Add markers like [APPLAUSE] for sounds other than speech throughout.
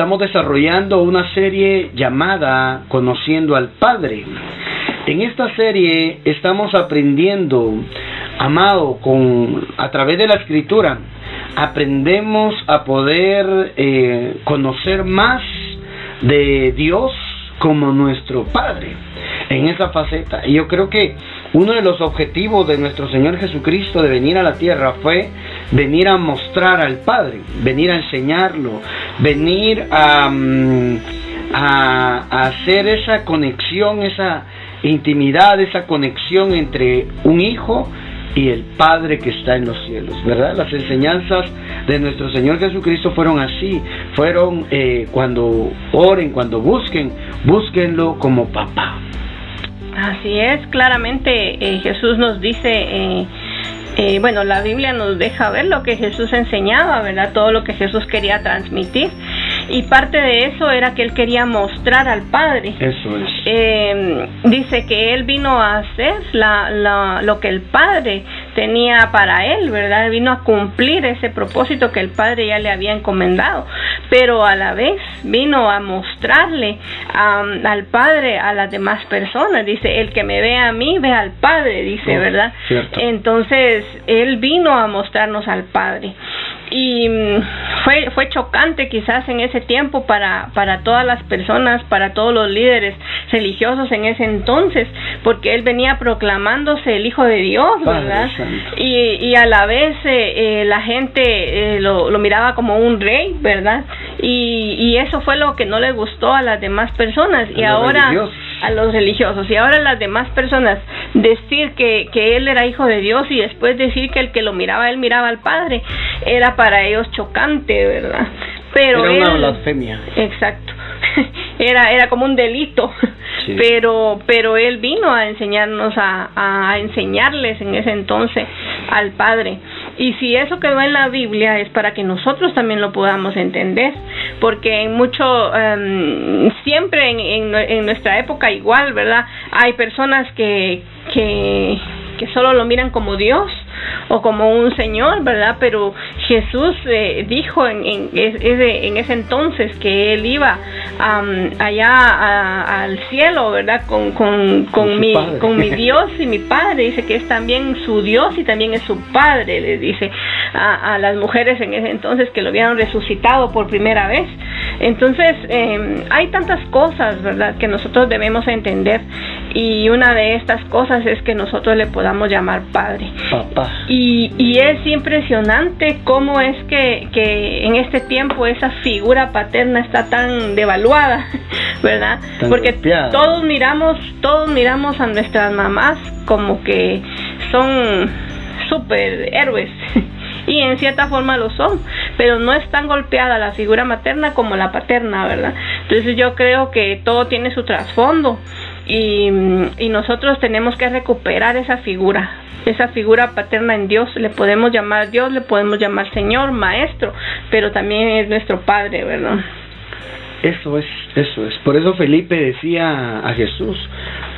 estamos desarrollando una serie llamada Conociendo al Padre. En esta serie estamos aprendiendo, amado, con a través de la escritura, aprendemos a poder eh, conocer más de Dios como nuestro Padre en esa faceta. Y yo creo que uno de los objetivos de nuestro Señor Jesucristo de venir a la tierra fue venir a mostrar al Padre, venir a enseñarlo, venir a, mm, a, a hacer esa conexión, esa intimidad, esa conexión entre un hijo y el Padre que está en los cielos, ¿verdad? Las enseñanzas de nuestro Señor Jesucristo fueron así, fueron eh, cuando oren, cuando busquen, búsquenlo como papá. Así es, claramente eh, Jesús nos dice, eh, eh, bueno, la Biblia nos deja ver lo que Jesús enseñaba, ¿verdad? Todo lo que Jesús quería transmitir. Y parte de eso era que él quería mostrar al Padre. Eso es. Eh, dice que él vino a hacer la, la, lo que el Padre tenía para él, ¿verdad? Vino a cumplir ese propósito que el Padre ya le había encomendado, pero a la vez vino a mostrarle um, al Padre a las demás personas. Dice, el que me ve a mí, ve al Padre, dice, Oh, ¿verdad? cierto. Entonces, él vino a mostrarnos al Padre y mm, fue fue chocante quizás en ese tiempo para para todas las personas para todos los líderes religiosos en ese entonces porque él venía proclamándose el hijo de Dios Padre verdad Santo. y, y a la vez eh, eh, la gente eh, lo, lo miraba como un rey verdad y, y eso fue lo que no le gustó a las demás personas y A ahora religiosos. A los religiosos. Y ahora las demás personas decir que, que él era hijo de Dios y después decir que el que lo miraba él miraba al Padre era para ellos chocante verdad pero Era una él blasfemia. exacto. [LAUGHS] Era era como un delito. Sí. pero pero él vino a enseñarnos a, a enseñarles en ese entonces al Padre y si eso quedó en la Biblia es para que nosotros también lo podamos entender porque en mucho em, siempre en, en, nuestra época igual verdad hay personas que que solo lo miran como Dios o como un señor, ¿verdad? Pero Jesús eh, dijo en, en, ese, en ese entonces que él iba allá a- al cielo, ¿verdad? Con, con, mi, padre. con mi [LAUGHS] Dios y mi Padre. Dice que es también su Dios y también es su Padre, le dice a, a las mujeres en ese entonces que lo habían resucitado por primera vez. Entonces, eh, hay tantas cosas, ¿verdad?, que nosotros debemos entender. Y una de estas cosas es que nosotros le podamos llamar Padre. Papá. Y, y es impresionante cómo es que, que en este tiempo esa figura paterna está tan devaluada, [LAUGHS] ¿verdad? Tan Porque golpeada. todos miramos, todos miramos a nuestras mamás como que son superhéroes. [LAUGHS] Y en cierta forma lo son, pero no es tan golpeada la figura materna como la paterna, ¿verdad? Entonces yo creo que todo tiene su trasfondo y, y nosotros tenemos que recuperar esa figura, esa figura paterna en Dios. Le podemos llamar Dios, le podemos llamar Señor, Maestro, pero también es nuestro Padre, ¿verdad? Eso es, eso es. Por eso Felipe decía a Jesús,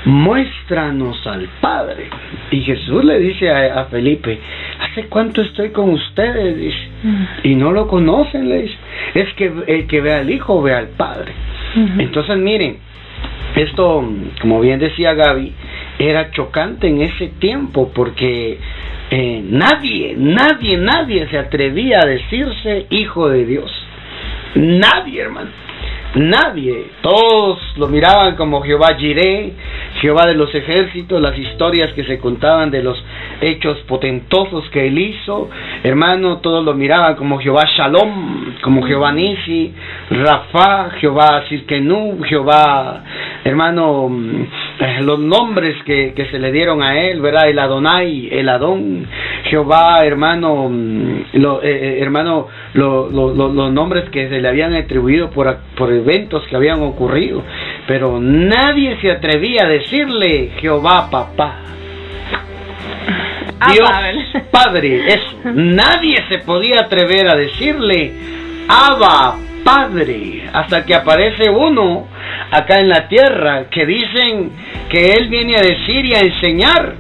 muéstranos al Padre. Y Jesús le dice a, a Felipe, ¿hace cuánto estoy con ustedes? Dice, y no lo conocen, le dice. Es que el que ve al Hijo ve al Padre. Entonces miren, esto, como bien decía Gaby, era chocante en ese tiempo porque eh, nadie, nadie, nadie se atrevía a decirse hijo de Dios. Nadie, hermano. Nadie. Todos lo miraban como Jehová Jireh, Jehová de los ejércitos, las historias que se contaban de los hechos potentosos que él hizo. Hermano, todos lo miraban como Jehová Shalom, como Jehová Nisi, Rafa, Jehová Sirkenú, Jehová, hermano, mm, eh, los nombres que, que se le dieron a él, ¿verdad? El Adonai, el Adón, Jehová, hermano, mm, lo, eh, eh, hermano, lo- lo- lo- los nombres que se le habían atribuido por, por eventos que habían ocurrido, pero nadie se atrevía a decirle Jehová papá. Ah, Dios [LAUGHS] Padre, eso. Nadie se podía atrever a decirle Abba Padre hasta que aparece uno acá en la tierra que dicen que él viene a decir y a enseñar.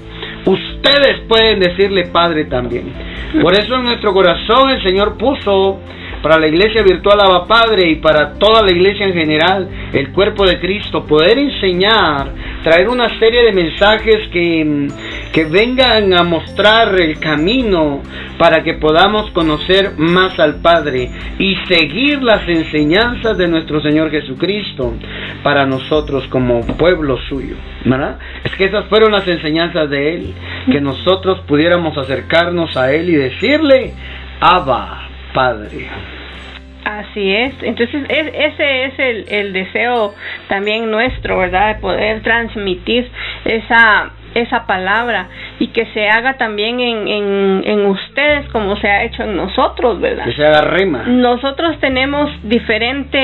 Ustedes pueden decirle Padre también. Por eso en nuestro corazón el Señor puso para la iglesia virtual Abba Padre y para toda la iglesia en general, el cuerpo de Cristo, poder enseñar, traer una serie de mensajes que, que vengan a mostrar el camino para que podamos conocer más al Padre y seguir las enseñanzas de nuestro Señor Jesucristo para nosotros como pueblo suyo. ¿verdad? Es que esas fueron las enseñanzas de Él, que nosotros pudiéramos acercarnos a Él y decirle, Abba, Padre. Así es, entonces ese es el, el deseo también nuestro, ¿verdad? De poder transmitir esa esa palabra y que se haga también en, en, en, ustedes como se ha hecho en nosotros, ¿verdad? Que se haga rema. Nosotros tenemos diferente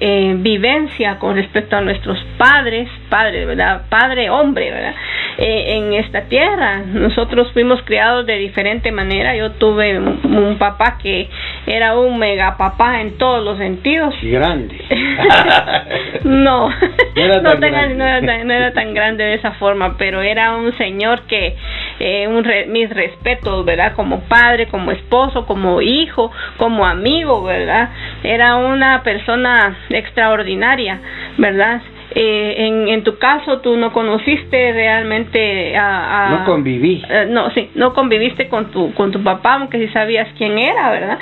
eh, vivencia con respecto a nuestros padres, padres, ¿verdad? Padre, hombre, ¿verdad? Eh, en esta tierra. Nosotros fuimos criados de diferente manera. Yo tuve un, papá que era un mega papá en todos los sentidos. Y grande. [LAUGHS] no, no, era [LAUGHS] no, era no era tan grande de esa forma, pero era un señor que eh, un mis respetos, ¿verdad? Como padre, como esposo, como hijo, como amigo, ¿verdad? Era una persona extraordinaria, ¿verdad? Eh, en, en tu caso tú no conociste realmente a, no conviví eh, no sí no conviviste con tu con tu papá aunque sí sabías quién era verdad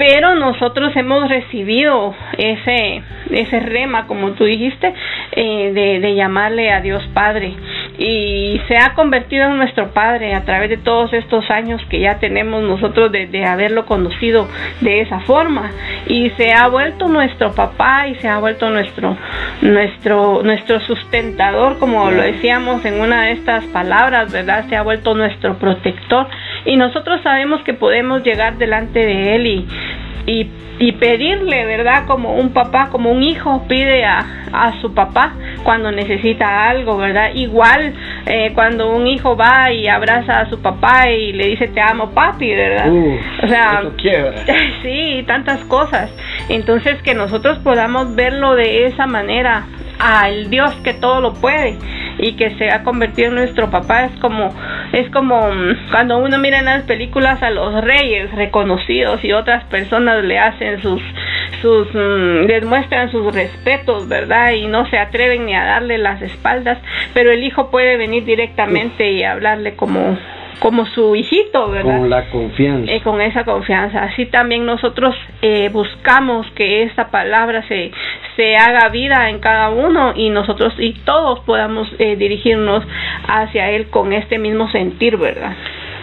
pero nosotros hemos recibido ese ese rema como tú dijiste eh, de, de llamarle a Dios Padre y se ha convertido en nuestro Padre a través de todos estos años que ya tenemos nosotros de, de, haberlo conocido de esa forma y se ha vuelto nuestro papá y se ha vuelto nuestro nuestro nuestro sustentador como lo decíamos en una de estas palabras verdad se ha vuelto nuestro protector y nosotros sabemos que podemos llegar delante de él y y, y pedirle, ¿verdad? Como un papá, como un hijo pide a, a su papá cuando necesita algo, ¿verdad? Igual eh, cuando un hijo va y abraza a su papá y le dice te amo papi, ¿verdad? o sea, [LAUGHS] sí, tantas cosas. Entonces que nosotros podamos verlo de esa manera, al Dios que todo lo puede y que se ha convertido en nuestro papá. Es como es como mm, cuando uno mira en las películas a los reyes reconocidos y otras personas le hacen sus sus mm, les muestran sus respetos verdad y no se atreven ni a darle las espaldas pero el hijo puede venir directamente y hablarle como como su hijito, ¿verdad? Con la confianza. Eh, con esa confianza. Así también nosotros eh, buscamos que esta palabra se, se haga vida en cada uno y nosotros y todos podamos eh, dirigirnos hacia Él con este mismo sentir, ¿verdad?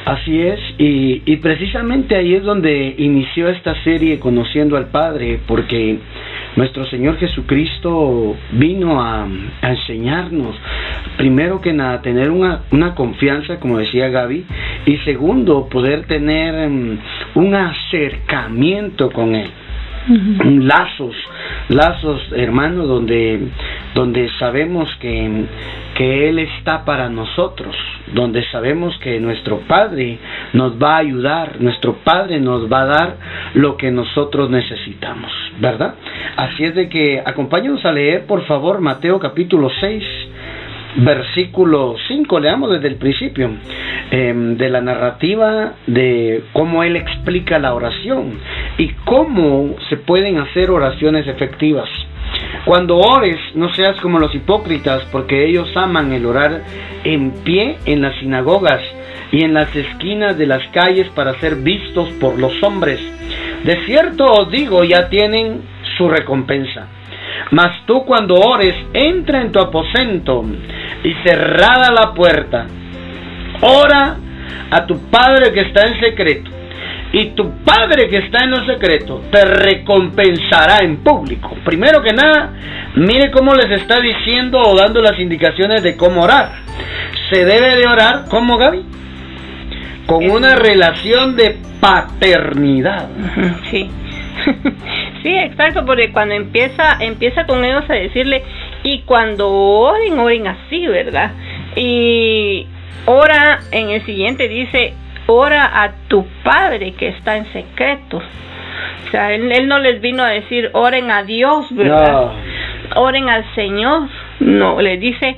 Así es, y, y precisamente ahí es donde inició esta serie Conociendo al Padre, porque nuestro Señor Jesucristo vino a, enseñarnos, primero que nada, tener una, confianza, como decía Gaby, y segundo, poder tener um, un acercamiento con Él. Lazos, lazos hermanos, donde, donde sabemos que, que Él está para nosotros, donde sabemos que nuestro Padre nos va a ayudar, nuestro Padre nos va a dar lo que nosotros necesitamos, ¿verdad? Así es de que acompáñenos a leer, por favor, Mateo capítulo 6, versículo 5, leamos desde el principio, em, de la narrativa de cómo él explica la oración y cómo se pueden hacer oraciones efectivas. Cuando ores, no seas como los hipócritas, porque ellos aman el orar en pie en las sinagogas y en las esquinas de las calles para ser vistos por los hombres. De cierto os digo, ya tienen su recompensa. Mas tú cuando ores, entra en tu aposento y cerrada la puerta, ora a tu Padre que está en secreto y tu Padre que está en lo secreto te recompensará en público. Primero que nada, mire cómo les está diciendo o dando las indicaciones de cómo orar. Se debe de orar, ¿cómo Gaby? Con una relación de paternidad. Sí. [LAUGHS] sí, exacto, porque cuando empieza, empieza con ellos a decirle, y cuando oren, oren así, ¿verdad? Y ora en el siguiente dice, ora a tu Padre que está en secreto. O sea, él, no les vino a decir, oren a Dios, ¿verdad? Oren al Señor. No, le dice,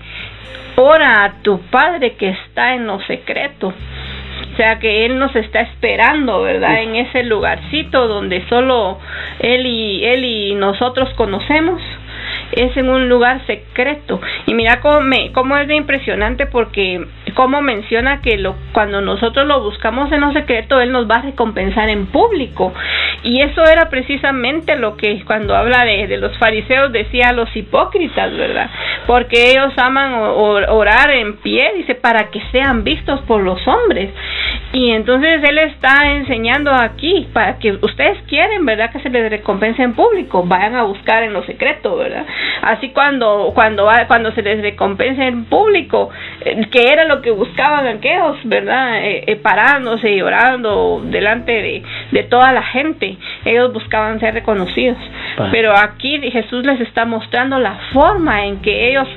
ora a tu Padre que está en lo secreto. sea que Él nos está esperando, ¿verdad? En ese lugarcito donde solo Él y, Él y nosotros conocemos es en un lugar secreto. Y mira cómo, me, cómo es de impresionante porque como menciona que lo, cuando nosotros lo buscamos en lo secreto, Él nos va a recompensar en público. Y eso era precisamente lo que cuando habla de, de los fariseos decía a los hipócritas, ¿verdad? Porque ellos aman orar en pie, dice, para que sean vistos por los hombres. Y entonces Él está enseñando aquí, para que ustedes quieren, ¿verdad? Que se les recompense en público, vayan a buscar en lo secreto, ¿verdad? Así cuando, cuando, cuando se les recompense en público, eh, que era lo que buscaban aquellos, ¿verdad? Eh, eh, parándose y orando delante de, de toda la gente, ellos buscaban ser reconocidos. Pero aquí Jesús les está mostrando la forma en que ellos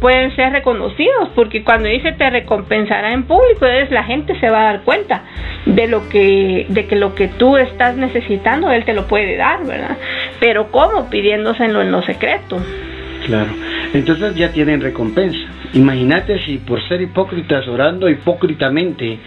pueden ser reconocidos, porque cuando dice te recompensará en público, es la gente se va a dar cuenta de lo que, de que lo que tú estás necesitando, Él te lo puede dar, ¿verdad? Pero ¿cómo? Pidiéndoselo en lo secreto. Claro, entonces ya tienen recompensa. Imagínate si por ser hipócritas, orando hipócritamente,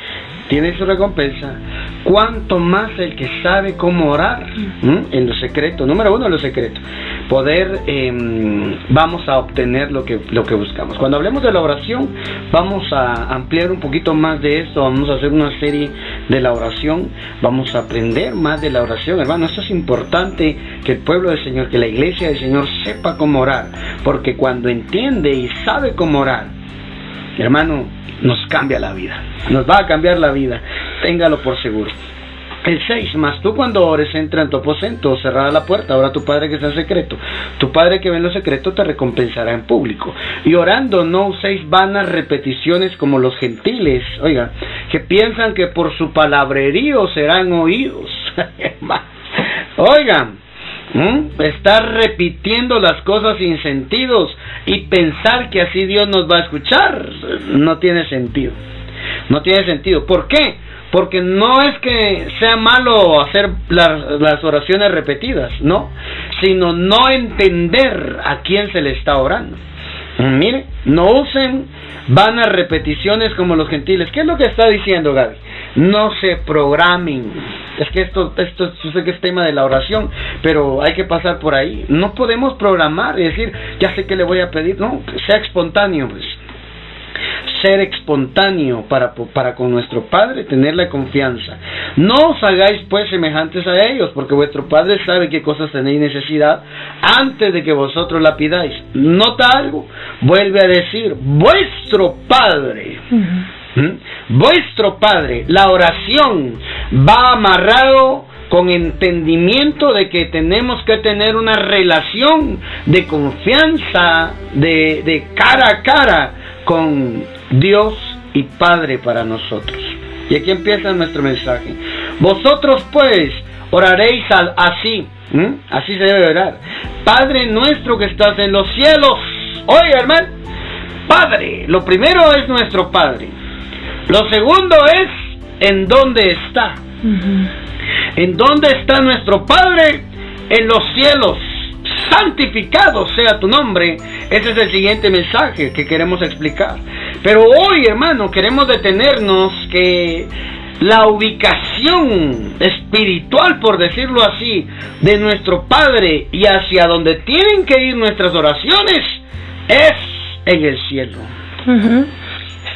tiene su recompensa, cuanto más el que sabe cómo orar en lo secreto, número uno, en lo secreto, poder, em, vamos a obtener lo que, lo que buscamos. Cuando hablemos de la oración, vamos a ampliar un poquito más de esto, vamos a hacer una serie de la oración, vamos a aprender más de la oración, hermano, esto es importante que el pueblo del Señor, que la iglesia del Señor sepa cómo orar, porque cuando entiende y sabe cómo orar, hermano, nos cambia la vida. Nos va a cambiar la vida. Téngalo por seguro. El 6, más tú cuando ores entra en tu aposento, cerrada la puerta, ahora tu Padre que está en secreto. Tu Padre que ve en lo secreto te recompensará en público. Y orando no uséis vanas repeticiones como los gentiles, oiga, que piensan que por su palabrerío serán oídos. [LAUGHS] Oigan, ¿Mm? Estar repitiendo las cosas sin sentidos y pensar que así Dios nos va a escuchar no tiene sentido. No tiene sentido. ¿Por qué? Porque no es que sea malo hacer las, oraciones repetidas, no, sino no entender a quién se le está orando. Mire, no usen vanas repeticiones como los gentiles. ¿Qué es lo que está diciendo Gaby? No se programen. Es que esto, esto, yo sé que es tema de la oración, pero hay que pasar por ahí. No podemos programar y decir, ya sé que le voy a pedir. No, sea espontáneo, pues ser espontáneo para, para con nuestro Padre, tenerle confianza. No os hagáis pues semejantes a ellos, porque vuestro Padre sabe qué cosas tenéis necesidad antes de que vosotros la pidáis. Nota algo, vuelve a decir, vuestro Padre. ¿Mm? Vuestro Padre, la oración va amarrado con entendimiento de que tenemos que tener una relación de confianza, de, de cara a cara con Dios y Padre para nosotros. Y aquí empieza nuestro mensaje. Vosotros pues oraréis al, así, así se debe orar. Padre nuestro que estás en los cielos. Oiga hermano, Padre, lo primero es nuestro Padre. Lo segundo es en dónde está. ¿En dónde está nuestro Padre? En los cielos santificado sea tu nombre. Ese es el siguiente mensaje que queremos explicar. Pero hoy, hermano, queremos detenernos que la ubicación espiritual, por decirlo así, de nuestro Padre y hacia donde tienen que ir nuestras oraciones es en el cielo.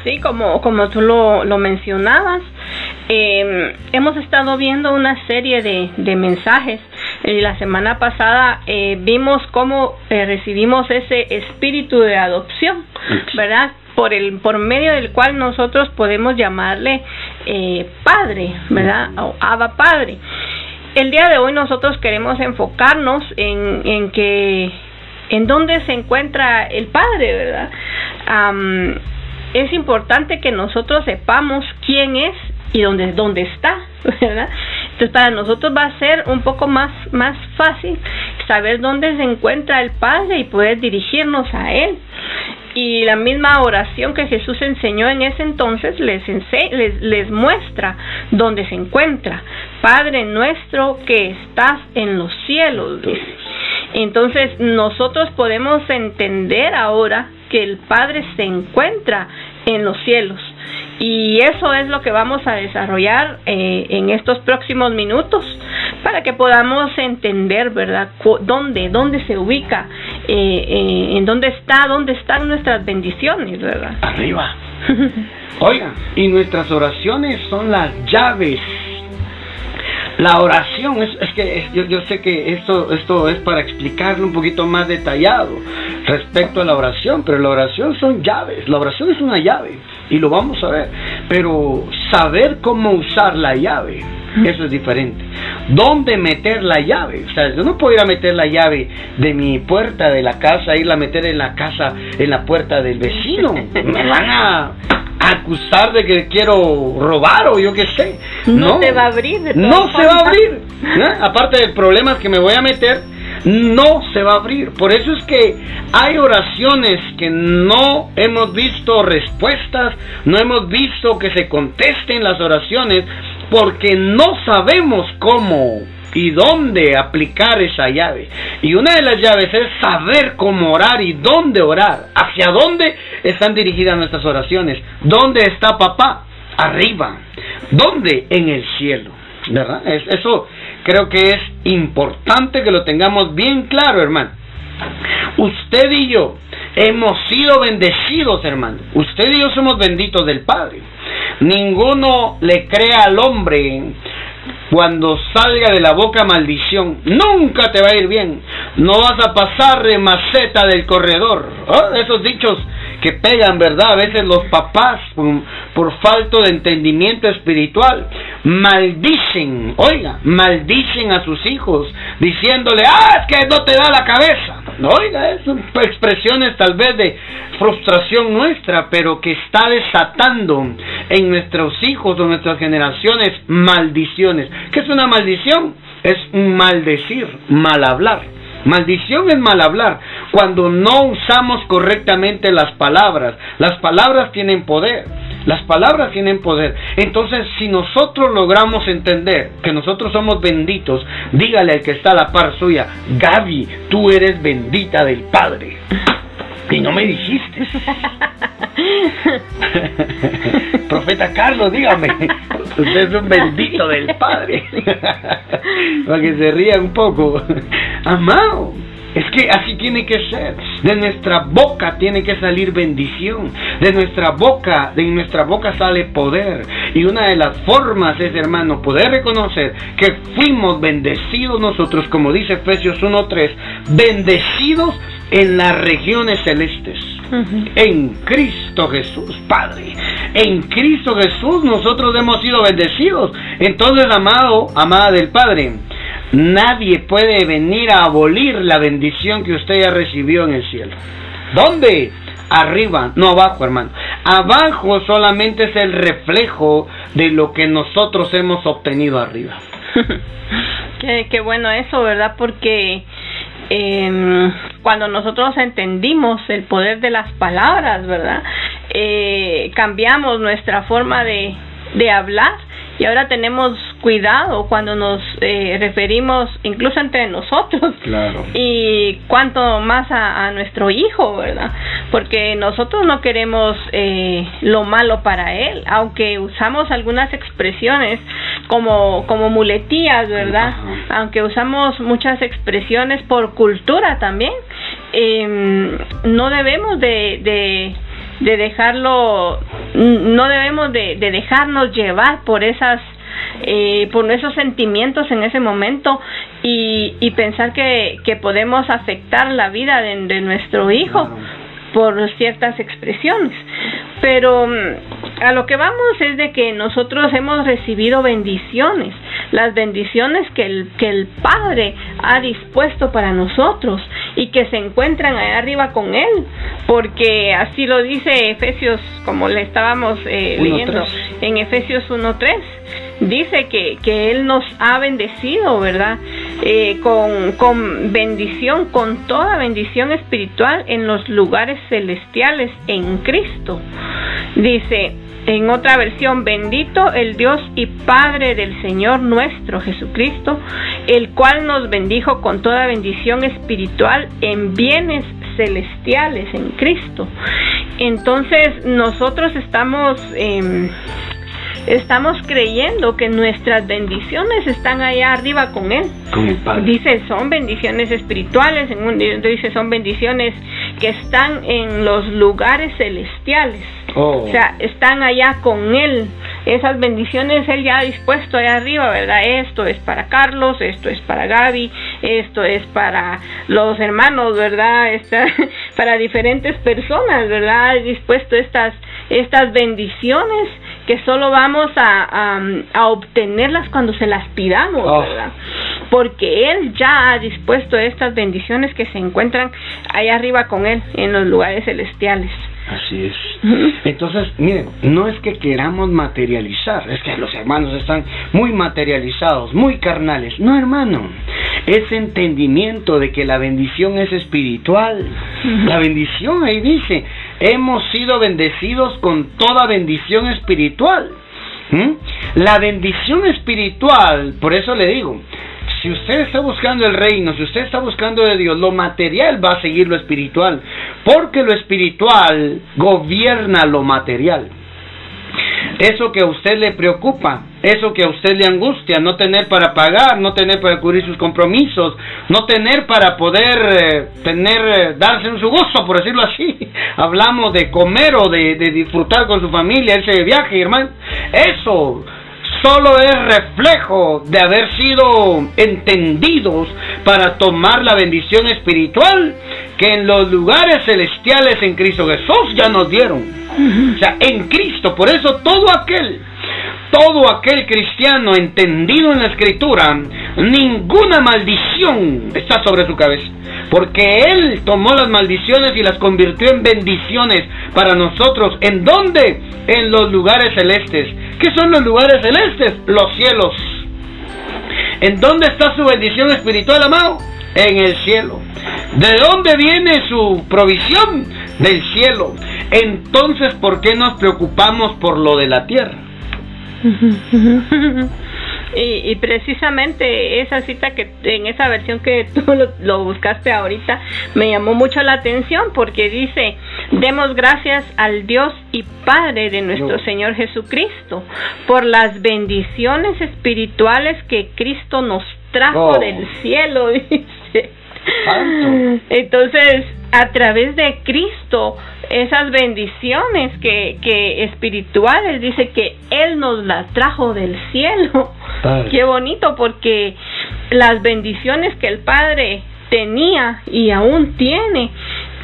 Sí, como, como tú lo, lo mencionabas, eh, hemos estado viendo una serie de, de mensajes y la semana pasada eh, vimos cómo eh, recibimos ese espíritu de adopción, ¿verdad? Por, el, por medio del cual nosotros podemos llamarle eh, Padre, ¿verdad? O Abba Padre. El día de hoy nosotros queremos enfocarnos en, en que en dónde se encuentra el Padre, ¿verdad? es importante que nosotros sepamos quién es y dónde, dónde está, [LAUGHS] ¿verdad? Entonces para nosotros va a ser un poco más, más fácil saber dónde se encuentra el Padre y poder dirigirnos a Él. Y la misma oración que Jesús enseñó en ese entonces les, les, les muestra dónde se encuentra. Padre nuestro que estás en los cielos. Entonces nosotros podemos entender ahora que el Padre se encuentra en los cielos Y eso es lo que vamos a desarrollar eh, en estos próximos minutos para que podamos entender, ¿verdad? ¿Dónde, dónde se ubica? Eh, eh, ¿En dónde está? ¿Dónde están nuestras bendiciones, verdad? Arriba. [LAUGHS] Oiga, y nuestras oraciones son las llaves la oración, es, es que yo, yo, sé que esto, esto es para explicarlo un poquito más detallado respecto a la oración, pero la oración son llaves, la oración es una llave y lo vamos a ver, pero saber cómo usar la llave, eso es diferente. ¿Dónde meter la llave? O sea, yo no puedo ir a meter la llave de mi puerta de la casa, irla a meter en la casa, en la puerta del vecino. [LAUGHS] Me van a acusar de que quiero robar o yo qué sé. No, se va a abrir. no se va a abrir. Aparte del problema que me voy a meter, no se va a abrir. Por eso es que hay oraciones que no hemos visto respuestas, no hemos visto que se contesten las oraciones porque no sabemos cómo y dónde aplicar esa llave. Y una de las llaves es saber cómo orar y dónde orar, hacia dónde están dirigidas nuestras oraciones, dónde está papá, arriba, dónde en el cielo. ¿Verdad? Eso creo que es importante que lo tengamos bien claro, hermano. Usted y yo hemos sido bendecidos, hermano. Usted y yo somos benditos del Padre. Ninguno le crea al hombre cuando salga de la boca maldición, nunca te va a ir bien. No vas a pasar de maceta del corredor. ¿Ah? Esos dichos que pegan, ¿verdad? A veces los papás, por, falta de entendimiento espiritual, maldicen, oiga, maldicen a sus hijos, diciéndole, ah, es que no te da la cabeza. Oiga, es expresiones tal vez de frustración nuestra, pero que está desatando en nuestros hijos o nuestras generaciones maldiciones. ¿Qué es una maldición? Es un maldecir, mal hablar. Maldición es mal hablar cuando no usamos correctamente las palabras. Las palabras tienen poder. Las palabras tienen poder. Entonces, si nosotros logramos entender que nosotros somos benditos, dígale al que está a la par suya, Gaby, tú eres bendita del Padre. Y no me dijiste. [LAUGHS] Profeta Carlos, dígame. Usted es un bendito del Padre. [LAUGHS] Para que se ría un poco. Amado. Es que así tiene que ser. De nuestra boca tiene que salir bendición. De nuestra boca, de nuestra boca sale poder. Y una de las formas es, hermano, poder reconocer que fuimos bendecidos nosotros, como dice Efesios 1.3, bendecidos en las regiones celestes. En Cristo Jesús, Padre. En Cristo Jesús nosotros hemos sido bendecidos. Entonces, amado, amada del Padre, nadie puede venir a abolir la bendición que usted ya recibió en el cielo. ¿Dónde? Arriba, no abajo, hermano. Abajo solamente es el reflejo de lo que nosotros hemos obtenido arriba. [LAUGHS] qué, bueno eso, ¿verdad? Porque eh, cuando nosotros entendimos el poder de las palabras, ¿verdad? Eh, cambiamos nuestra forma de, de hablar y ahora tenemos cuidado cuando nos eh, referimos incluso entre nosotros claro. y cuanto más a, nuestro hijo, ¿verdad? Porque nosotros no queremos eh, lo malo para él, aunque usamos algunas expresiones como, como muletías, ¿verdad? Aunque usamos muchas expresiones por cultura también, eh, no debemos de, de de dejarlo, no debemos de, de dejarnos llevar por esas eh, por esos sentimientos en ese momento y, y pensar que, que podemos afectar la vida de nuestro hijo por ciertas expresiones. Pero mm, a lo que vamos es de que nosotros hemos recibido bendiciones, las bendiciones que el, que el Padre ha dispuesto para nosotros y que se encuentran allá arriba con Él, porque así lo dice Efesios, como le estábamos eh, leyendo en Efesios 1.3 dice que, que Él nos ha bendecido, ¿verdad? Eh, con, con bendición, con toda bendición espiritual en los lugares celestiales en Cristo. Dice, en otra versión, bendito el Dios y Padre del Señor nuestro Jesucristo, el cual nos bendijo con toda bendición espiritual en bienes celestiales en Cristo. Entonces nosotros estamos... Eh, estamos creyendo que nuestras bendiciones están allá arriba con Él. Dice, son bendiciones espirituales, en un dice, son bendiciones que están en los lugares celestiales. Oh. O sea, están allá con Él. Esas bendiciones Él ya ha dispuesto allá arriba, ¿verdad? Esto es para Carlos, esto es para Gaby, esto es para los hermanos, ¿verdad? Esta, [LAUGHS] para diferentes personas, ¿verdad? Ha dispuesto estas, estas bendiciones que solo vamos a, a, obtenerlas cuando se las pidamos, oh. ¿verdad? Porque Él ya ha dispuesto estas bendiciones que se encuentran ahí arriba con Él, en los lugares celestiales. Así es. Entonces, miren, no es que queramos materializar, es que los hermanos están muy materializados, muy carnales. No, hermano, es entendimiento de que la bendición es espiritual. La bendición, ahí dice, hemos sido bendecidos con toda bendición espiritual. ¿Mm? La bendición espiritual, por eso le digo, si usted está buscando el reino, si usted está buscando de Dios, lo material va a seguir lo espiritual, porque lo espiritual gobierna lo material eso que a usted le preocupa, eso que a usted le angustia, no tener para pagar, no tener para cubrir sus compromisos, no tener para poder eh, tener, eh, darse en su gusto, por decirlo así. [LAUGHS] Hablamos de comer o de, de disfrutar con su familia, ese viaje, hermano. Eso solo es reflejo de haber sido entendidos para tomar la bendición espiritual que en los lugares celestiales en Cristo Jesús ya nos dieron. O sea, en Cristo, por eso todo aquel todo aquel cristiano entendido en la escritura, ninguna maldición está sobre su cabeza. Porque Él tomó las maldiciones y las convirtió en bendiciones para nosotros. ¿En dónde? En los lugares celestes. ¿Qué son los lugares celestes? Los cielos. ¿En dónde está su bendición espiritual, amado? En el cielo. ¿De dónde viene su provisión? Del cielo. Entonces, ¿por qué nos preocupamos por lo de la tierra? Y, precisamente esa cita que en esa versión que tú lo, buscaste ahorita me llamó mucho la atención porque dice, demos gracias al Dios y Padre de nuestro Señor Jesucristo por las bendiciones espirituales que Cristo nos trajo del cielo, [LAUGHS] dice. Entonces, a través de Cristo, esas bendiciones que, que espirituales, dice que Él nos las trajo del cielo. Qué bonito, porque las bendiciones que el Padre tenía y aún tiene,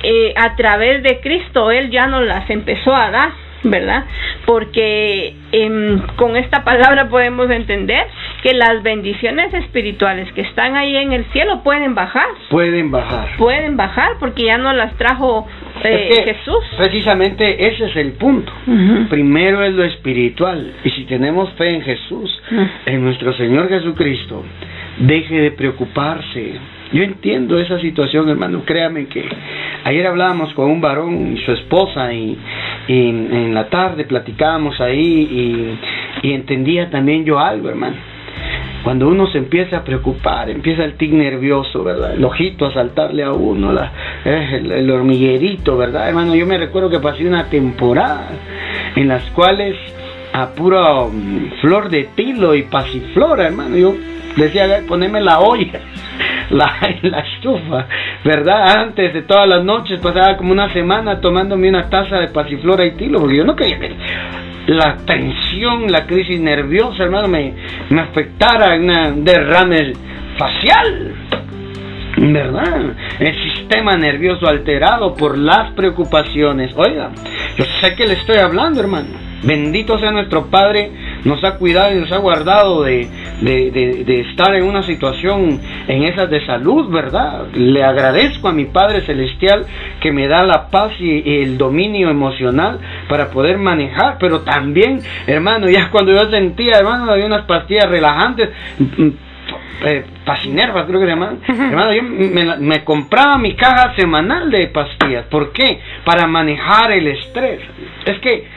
eh, a través de Cristo, Él ya nos las empezó a dar. ¿Verdad? Porque em, con esta palabra podemos entender que las bendiciones espirituales que están ahí en el cielo pueden bajar. Pueden bajar. Pueden bajar porque ya no las trajo eh, Jesús. Precisamente ese es el punto. Primero es lo espiritual. Y si tenemos fe en Jesús, en nuestro Señor Jesucristo, deje de preocuparse. Yo entiendo esa situación, hermano. Créame que ayer hablábamos con un varón y su esposa y, en la tarde platicábamos ahí y, entendía también yo algo, hermano. Cuando uno se empieza a preocupar, empieza el tic nervioso, ¿verdad? El ojito a saltarle a uno, la, eh, el, hormiguerito, ¿verdad? Hermano, yo me recuerdo que pasé una temporada en las cuales a pura mm, flor de tilo y pasiflora, hermano, yo decía, poneme la olla, [LAUGHS] la, la estufa, ¿verdad? Antes de todas las noches pasaba como una semana tomándome una taza de pasiflora y tilo, porque yo no quería que la tensión, la crisis nerviosa, hermano, me, me afectara en un derrame facial. ¿Verdad? El sistema nervioso alterado por las preocupaciones. Oiga, yo sé que le estoy hablando, hermano. Bendito sea nuestro Padre nos ha cuidado y nos ha guardado de, de, estar en una situación en esas de salud, ¿verdad? Le agradezco a mi Padre Celestial que me da la paz y el dominio emocional para poder manejar, pero también, hermano, ya cuando yo sentía, hermano, había unas pastillas relajantes, mm, eh, pasinervas creo que se llaman. Hermano, yo me, me, compraba mi caja semanal de pastillas. ¿Por qué? Para manejar el estrés. Es que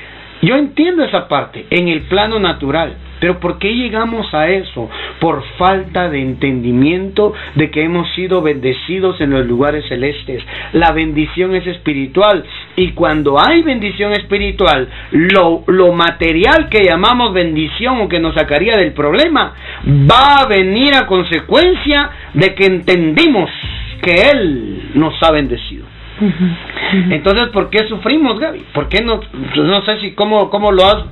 Yo entiendo esa parte en el plano natural, pero ¿por qué llegamos a eso? Por falta de entendimiento de que hemos sido bendecidos en los lugares celestes. La bendición es espiritual y cuando hay bendición espiritual, lo, lo material que llamamos bendición o que nos sacaría del problema va a venir a consecuencia de que entendimos que Él nos ha bendecido. Entonces, ¿por qué sufrimos, Gaby? ¿Por qué no? No sé si cómo, cómo lo has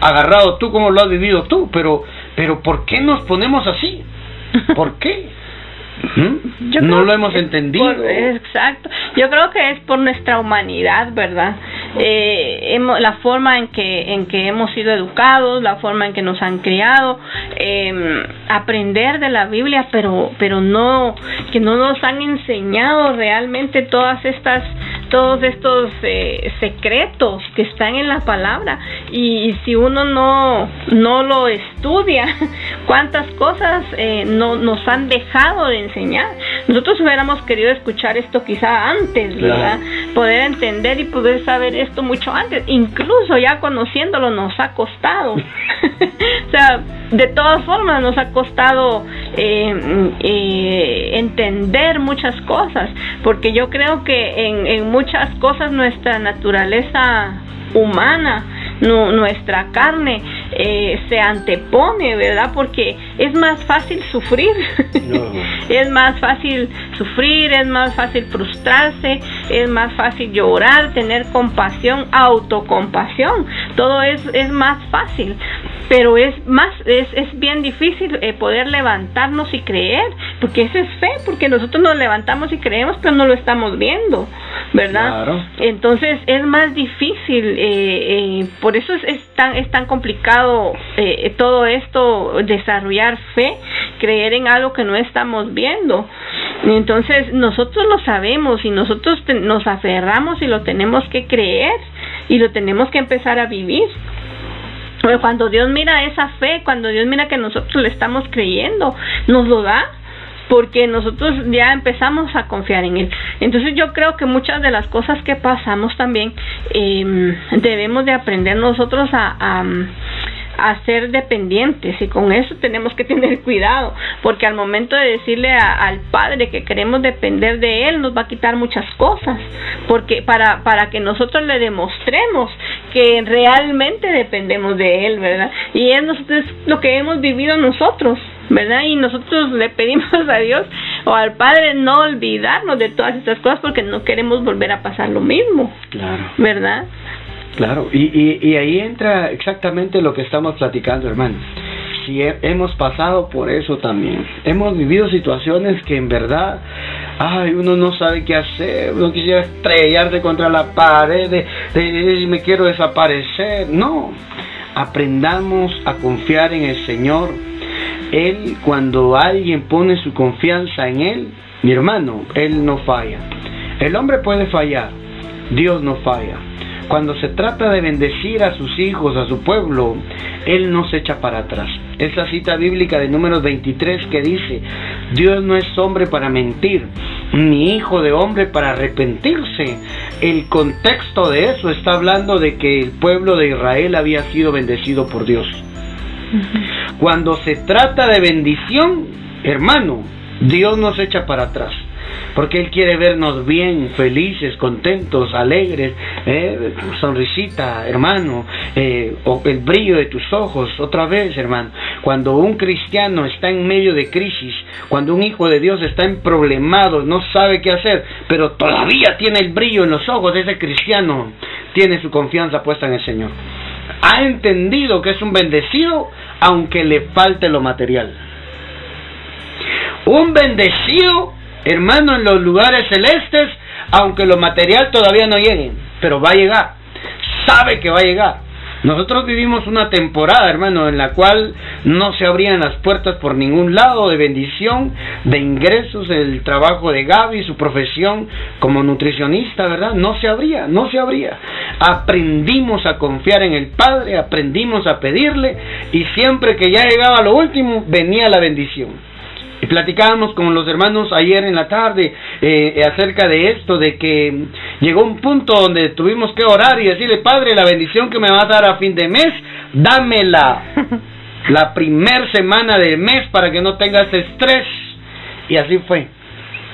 agarrado tú, cómo lo has vivido tú, pero, pero ¿por qué nos ponemos así? ¿Por qué? ¿Mm? no lo hemos entendido. exacto. Yo creo que es por nuestra humanidad, ¿verdad? Eh, la forma en que en que hemos sido educados, la forma en que nos han criado, eh, aprender de la Biblia, pero pero no que no nos han enseñado realmente todas estas todos estos eh, secretos que están en la palabra y, si uno no no lo estudia [LAUGHS] cuántas cosas eh, no nos han dejado de enseñar nosotros hubiéramos querido escuchar esto quizá antes verdad poder entender y poder saber esto mucho antes. Incluso ya conociéndolo nos ha costado. [LAUGHS] O sea de todas formas nos ha costado eh, entender muchas cosas porque yo creo que en, en muchas cosas nuestra naturaleza humana, nuestra carne eh, se antepone, ¿verdad? Porque es más fácil sufrir, [LAUGHS] es más fácil sufrir, es más fácil frustrarse, es más fácil llorar, tener compasión, autocompasión, todo es, es más fácil. Pero es más es, es bien difícil eh, poder levantarnos y creer porque esa es fe porque nosotros nos levantamos y creemos pero no lo estamos viendo verdad entonces es más difícil eh, eh, por eso es, es, tan es tan complicado todo esto desarrollar fe creer en algo que no estamos viendo entonces nosotros lo sabemos y nosotros nos aferramos y lo tenemos que creer y lo tenemos que empezar a vivir cuando Dios mira esa fe, cuando Dios mira que nosotros le estamos creyendo, nos lo da porque nosotros ya empezamos a confiar en Él. Entonces yo creo que muchas de las cosas que pasamos también eh, debemos de aprender nosotros a ser dependientes y con eso tenemos que tener [LAUGHS] cuidado porque al momento de decirle al padre que queremos depender de él nos va a quitar muchas cosas porque para para que nosotros le demostremos que realmente dependemos de él verdad y es, es lo que hemos vivido nosotros verdad y nosotros le pedimos a Dios o al Padre no olvidarnos de todas estas cosas porque no queremos volver a pasar lo mismo claro. verdad Claro, y, y, ahí entra exactamente lo que estamos platicando, hermano. Si hemos pasado por eso también, hemos vivido situaciones que en verdad, ay, uno no sabe qué hacer, uno quisiera estrellarse contra la pared, de, me quiero desaparecer. No, aprendamos a confiar en el Señor. Él, cuando alguien pone su confianza en Él, mi hermano, Él no falla. El hombre puede fallar, Dios no falla. Cuando se trata de bendecir a sus hijos, a su pueblo, Él no se echa para atrás. Esa cita bíblica de números 23 que dice, Dios no es hombre para mentir, ni hijo de hombre para arrepentirse. El contexto de eso está hablando de que el pueblo de Israel había sido bendecido por Dios. Cuando se trata de bendición, hermano, Dios no se echa para atrás porque Él quiere vernos bien, felices, contentos, alegres, eh, sonrisita, hermano, eh, o el brillo de tus ojos, otra vez, hermano. Cuando un cristiano está en medio de crisis, cuando un hijo de Dios está en problemado, no sabe qué hacer, pero todavía tiene el brillo en los ojos, ese cristiano tiene su confianza puesta en el Señor. Ha entendido que es un bendecido, aunque le falte lo material. Un bendecido hermano, en los lugares celestes, aunque lo material todavía no llegue, pero va a llegar, sabe que va a llegar. Nosotros vivimos una temporada, hermano, en la cual no se abrían las puertas por ningún lado de bendición, de ingresos, el trabajo de Gaby, su profesión como nutricionista, ¿verdad? No se abría, no se abría. Aprendimos a confiar en el Padre, aprendimos a pedirle y siempre que ya llegaba lo último, venía la bendición. Platicábamos con los hermanos ayer en la tarde eh, acerca de esto, de que llegó un punto donde tuvimos que orar y decirle, Padre, la bendición que me vas a dar a fin de mes, dámela [LAUGHS] la primer semana del mes para que no tengas estrés. Y así fue.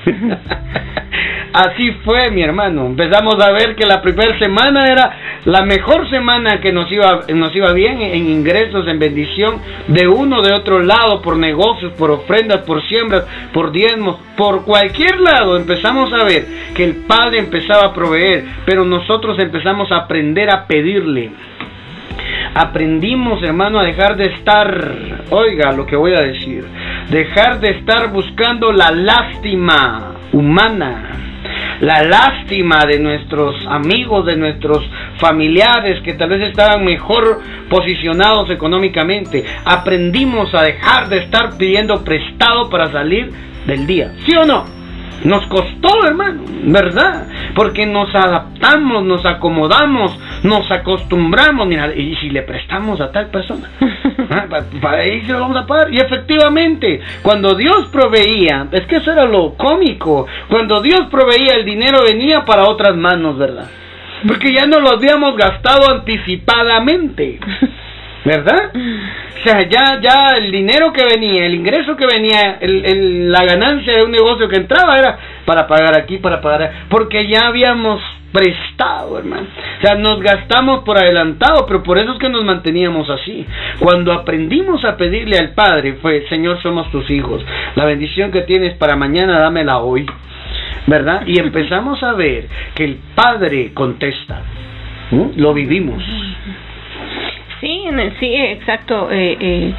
[LAUGHS] Así fue, mi hermano. Empezamos a ver que la primera semana era la mejor semana que nos iba, nos iba bien en ingresos, en bendición, de uno, de otro lado, por negocios, por ofrendas, por siembras, por diezmos, por cualquier lado. Empezamos a ver que el Padre empezaba a proveer, pero nosotros empezamos a aprender a pedirle. Aprendimos, hermano, a dejar de estar, oiga lo que voy a decir, dejar de estar buscando la lástima humana, la lástima de nuestros amigos, de nuestros familiares que tal vez estaban mejor posicionados económicamente. Aprendimos a dejar de estar pidiendo prestado para salir del día. ¿Sí o no? Nos costó, hermano, ¿verdad? Porque nos adaptamos, nos acomodamos, nos acostumbramos. Mira, y si le prestamos a tal persona, [LAUGHS] ah, para ahí se lo vamos a pagar. Y efectivamente, cuando Dios proveía, es que eso era lo cómico, cuando Dios proveía el dinero venía para otras manos, ¿verdad? Porque ya no lo habíamos gastado anticipadamente. [LAUGHS] ¿Verdad? O sea, ya, ya el dinero que venía, el ingreso que venía, el, la ganancia de un negocio que entraba era para pagar aquí, para pagar, porque ya habíamos prestado, hermano. O sea, nos gastamos por adelantado, pero por eso es que nos manteníamos así. Cuando aprendimos a pedirle al Padre, fue, Señor, somos tus hijos. La bendición que tienes para mañana, dámela hoy. ¿Verdad? Y empezamos a ver que el Padre contesta. Lo vivimos. Sí, sí, exacto. Eh, eh,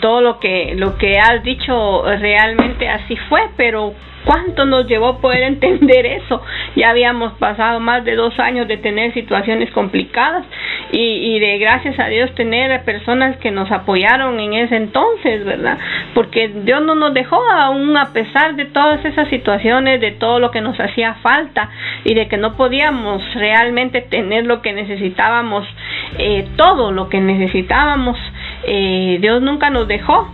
todo lo que lo que has dicho realmente así fue, pero ¿Cuánto nos llevó poder [LAUGHS] entender eso? Ya habíamos pasado más de dos años de tener situaciones complicadas y, de gracias a Dios tener personas que nos apoyaron en ese entonces, ¿verdad? Porque Dios no nos dejó aún a pesar de todas esas situaciones, de todo lo que nos hacía falta y de que no podíamos realmente tener lo que necesitábamos, eh, todo lo que necesitábamos eh, Dios nunca nos dejó,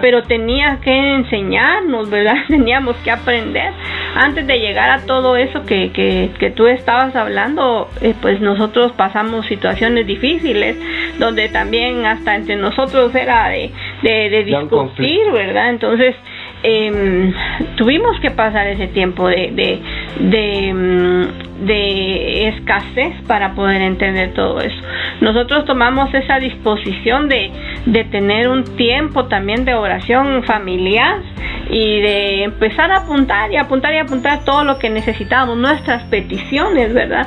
pero tenía que enseñarnos, ¿verdad? [LAUGHS] Teníamos que aprender. Antes de llegar a todo eso que, que, que tú estabas hablando, eh, pues nosotros pasamos situaciones difíciles, donde también hasta entre nosotros era de, de, discutir, ¿verdad? Entonces, eh, tuvimos que pasar ese tiempo de, de, de, escasez para poder entender todo eso. Nosotros tomamos esa disposición de, de tener un tiempo también de oración familiar y de empezar a apuntar y apuntar y apuntar todo lo que necesitábamos, nuestras peticiones, ¿verdad?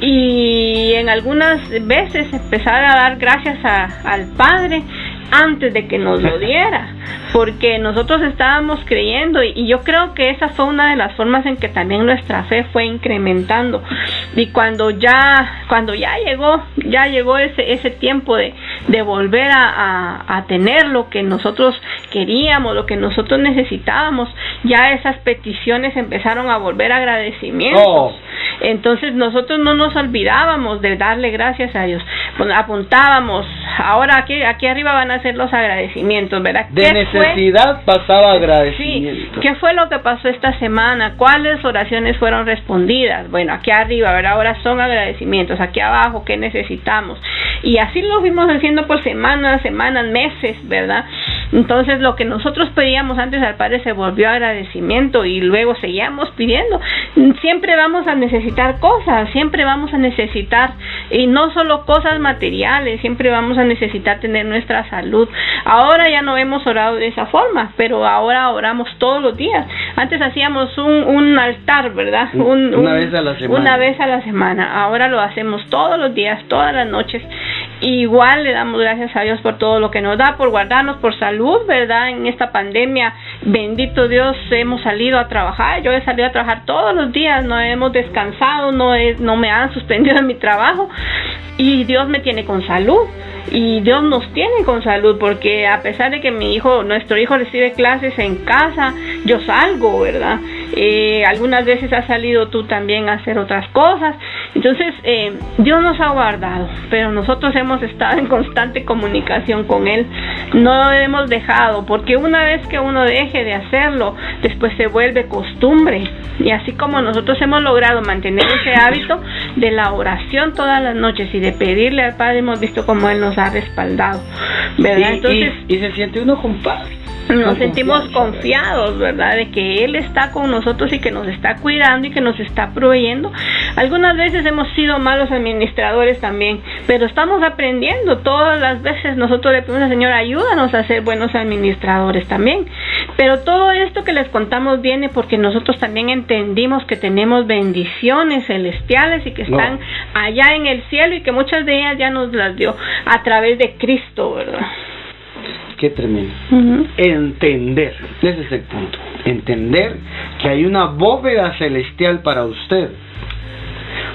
Y en algunas veces empezar a dar gracias al Padre antes de que nos lo [LAUGHS] diera, porque nosotros estábamos creyendo y, yo creo que esa fue una de las formas en que también nuestra fe fue incrementando. Y cuando ya cuando ya llegó ya llegó ese ese tiempo de, de volver a, a, tener lo que nosotros queríamos, lo que nosotros necesitábamos, ya esas peticiones empezaron a volver agradecimientos. Oh. Entonces nosotros no nos olvidábamos de darle gracias a Dios. apuntábamos, ahora aquí, aquí arriba van a ser los agradecimientos, ¿verdad? De necesidad pasaba agradecimiento. Sí, ¿qué fue lo que pasó esta semana? ¿Cuáles oraciones fueron respondidas? Bueno, aquí arriba, ¿verdad? Ahora son agradecimientos, aquí abajo, ¿qué necesitamos? Y así lo fuimos haciendo por semanas, semanas, meses, ¿verdad? Entonces lo que nosotros pedíamos antes al Padre se volvió agradecimiento y luego seguíamos pidiendo. Siempre vamos a necesitar cosas, siempre vamos a necesitar, y no solo cosas materiales, siempre vamos a necesitar tener nuestra salud. Ahora ya no hemos orado de esa forma, pero ahora oramos todos los días. Antes hacíamos un, un altar, ¿verdad? una vez a la semana. Una vez a la semana. Ahora lo hacemos todos los días, todas las noches. Igual le damos gracias a Dios por todo lo que nos da, por guardarnos, por salud, ¿verdad? En esta pandemia, bendito Dios, hemos salido a trabajar. Yo he salido a trabajar todos los días, no hemos descansado, no, no me han suspendido en mi trabajo y Dios me tiene con salud y Dios nos tiene con salud porque a pesar de que mi hijo, nuestro hijo recibe clases en casa, yo salgo, ¿verdad? Eh, algunas veces has salido tú también a hacer otras cosas Entonces, eh, Dios nos ha guardado, pero nosotros hemos estado en constante comunicación con Él. No lo hemos dejado, porque una vez que uno deje de hacerlo, después se vuelve costumbre. Y así como nosotros hemos logrado mantener ese hábito de la oración todas las noches y de pedirle al Padre, hemos visto cómo Él nos ha respaldado. ¿Verdad? Entonces, y se siente uno con paz nos sentimos confiados, ¿verdad? De que Él está con nosotros y que nos está cuidando y que nos está proveyendo. Algunas veces hemos sido malos administradores también, pero estamos aprendiendo. Todas las veces nosotros le pedimos al Señor, ayúdanos a ser buenos administradores también. Pero todo esto que les contamos viene porque nosotros también entendimos que tenemos bendiciones celestiales y que están allá en el cielo y que muchas de ellas ya nos las dio a través de Cristo, ¿verdad? Qué tremendo. Entender, ese es el punto. Entender que hay una bóveda celestial para usted,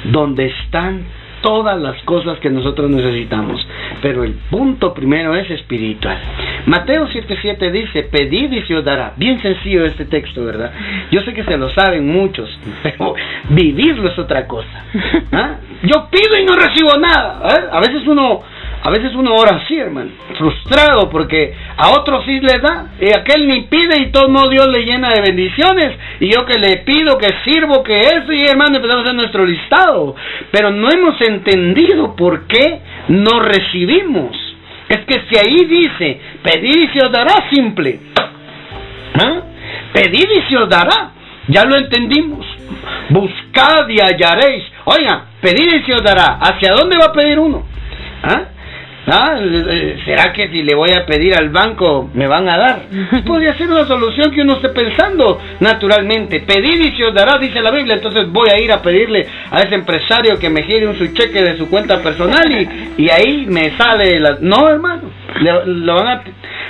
donde están todas las cosas que nosotros necesitamos. Pero el punto primero es espiritual. Mateo 7:7 dice, pedid y se os dará. Bien sencillo este texto, ¿verdad? Yo sé que se lo saben muchos, [LAUGHS] pero vivirlo es otra cosa. [LAUGHS] ¿Ah? Yo pido y no recibo nada. ¿eh? A veces uno a veces uno ora así, hermano, frustrado porque a otro sí le da, y aquel ni pide y todo modo Dios le llena de bendiciones, y yo que le pido, que sirvo, que eso, y hermano empezamos a hacer nuestro listado, pero no hemos entendido por qué no recibimos. Es que si ahí dice, pedid y se os dará simple, ¿Ah? pedid y se os dará, ya lo entendimos, buscad y hallaréis, oiga, pedid y se os dará, ¿hacia dónde va a pedir uno? ¿Ah? ¿Ah? ¿Será que si le voy a pedir al banco me van a dar? [LAUGHS] Podría ser una solución que uno esté pensando naturalmente. Pedir y se os dará, dice la Biblia. Entonces voy a ir a pedirle a ese empresario que me gire un su cheque de su cuenta personal y, y ahí me sale la... No, hermano. lo, van a,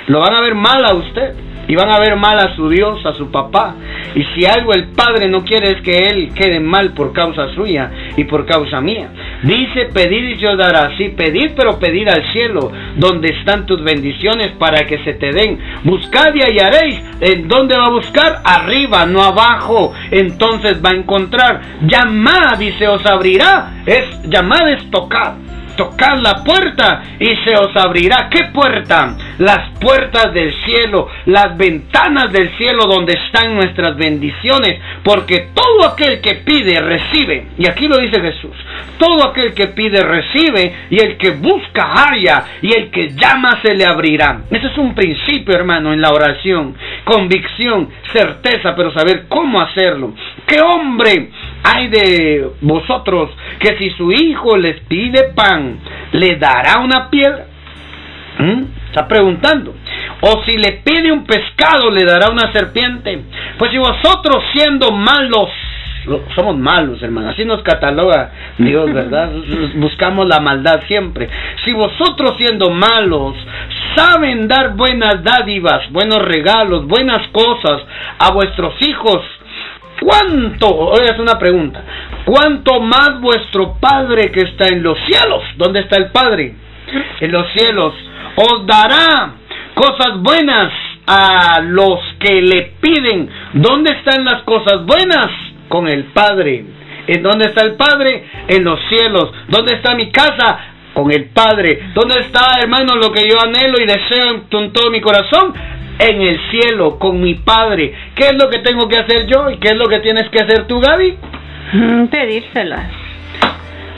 lo van a ver mal a usted y van a ver mal a su Dios, a su papá. Y si algo el Padre no quiere es que Él quede mal por causa suya y por causa mía. Dice, pedir y yo dará. Sí, pedir, pero pedir al cielo, donde están tus bendiciones para que se te den. Buscad y hallaréis. ¿En dónde va a buscar? Arriba, no abajo. Entonces va a encontrar. Llamad y se os abrirá. Es llamad es tocar tocad la puerta y se os abrirá. ¿Qué puerta? Las puertas del cielo, las ventanas del cielo donde están nuestras bendiciones, porque todo aquel que pide recibe. Y aquí lo dice Jesús. Todo aquel que pide recibe y el que busca halla y el que llama se le abrirá. Ese es un principio, hermano, en la oración. Convicción, certeza, pero saber cómo hacerlo. ¿Qué hombre hay de vosotros que si su hijo les pide pan, le dará una piedra? ¿Mm? Está preguntando. O si le pide un pescado, le dará una serpiente. Pues si vosotros siendo malos, somos malos, hermano, así nos cataloga Dios, ¿verdad? [LAUGHS] Buscamos la maldad siempre. Si vosotros siendo malos saben dar buenas dádivas, buenos regalos, buenas cosas a vuestros hijos, ¿Cuánto? Es una pregunta. ¿Cuánto más vuestro Padre que está en los cielos? ¿Dónde está el Padre? En los cielos. Os dará cosas buenas a los que le piden. ¿Dónde están las cosas buenas? Con el Padre. ¿En dónde está el Padre? En los cielos. ¿Dónde está mi casa? Con el Padre. ¿Dónde está, hermano, lo que yo anhelo y deseo con todo mi corazón? En el cielo con mi Padre. ¿Qué es lo que tengo que hacer yo y qué es lo que tienes que hacer tú, Gaby? Mm, pedírselas.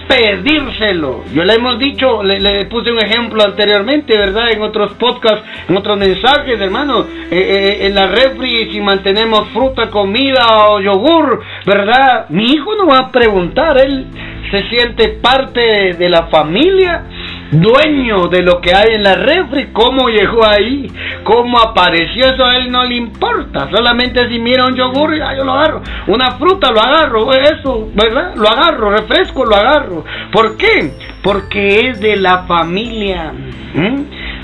Pedírselo. Yo le hemos dicho, le, puse un ejemplo anteriormente, ¿verdad? En otros podcasts, en otros mensajes, hermano. Eh, eh, en la refri, si mantenemos fruta, comida o yogur, ¿verdad? Mi hijo no va a preguntar, él se siente parte de la familia dueño de lo que hay en la refri, cómo llegó ahí, cómo apareció, eso a él no le importa. Solamente si mira un yogur, yo lo agarro. Una fruta lo agarro, eso, ¿verdad? Lo agarro, refresco lo agarro. ¿Por qué? Porque es de la familia.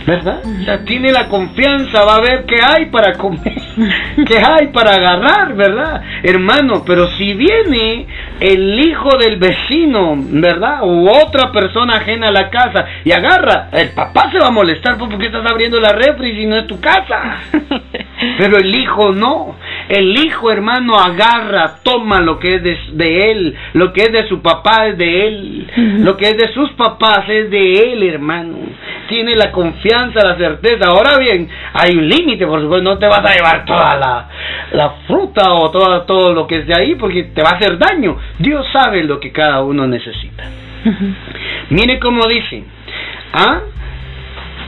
¿verdad? Ya tiene la confianza, va a ver qué hay para comer, [LAUGHS] qué hay para agarrar, ¿verdad? Hermano, pero si viene el hijo del vecino, ¿verdad? U otra persona ajena a la casa y agarra, el papá se va a molestar pues, porque estás abriendo la refri si no es tu casa. [LAUGHS] Pero el hijo no. El hijo, hermano, agarra, toma lo que es de, él, lo que es de su papá es de él, lo que es de sus papás es de él, hermano. Tiene la confianza, la certeza. Ahora bien, hay un límite, por supuesto, no te vas a llevar toda la, la fruta o todo, todo lo que es de ahí porque te va a hacer daño. Dios sabe lo que cada uno necesita. Mire cómo dice, ¿ah?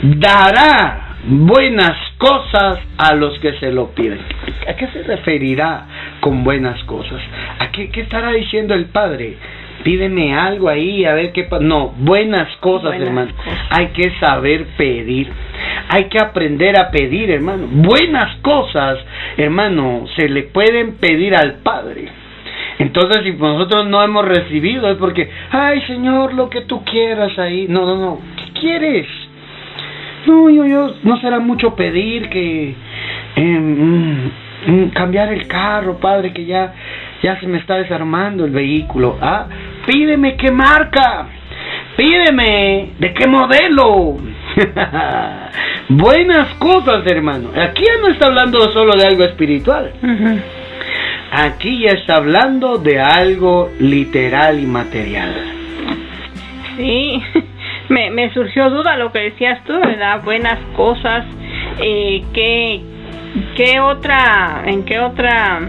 dará buenas cosas a los que se lo piden. ¿A qué se referirá con buenas cosas? ¿A qué, qué estará diciendo el Padre? Pídeme algo ahí, a ver qué pasa. No, buenas cosas, hermano. Hay que saber pedir. Hay que aprender a pedir, hermano. Buenas cosas, hermano, se le pueden pedir al Padre. Entonces, si nosotros no hemos recibido, es porque, ay Señor, lo que tú quieras ahí. No, no, no. ¿Qué quieres? No, yo, yo, no será mucho pedir que em, mm, cambiar el carro, padre, que ya, ya se me está desarmando el vehículo. Ah, pídeme qué marca, pídeme de qué modelo. [LAUGHS] Buenas cosas, hermano. Aquí ya no está hablando solo de algo espiritual. Aquí ya está hablando de algo literal y material. Sí [LAUGHS] me, me surgió duda lo que decías tú, ¿verdad? Buenas cosas. Eh, ¿qué, ¿Qué otra, en qué otra,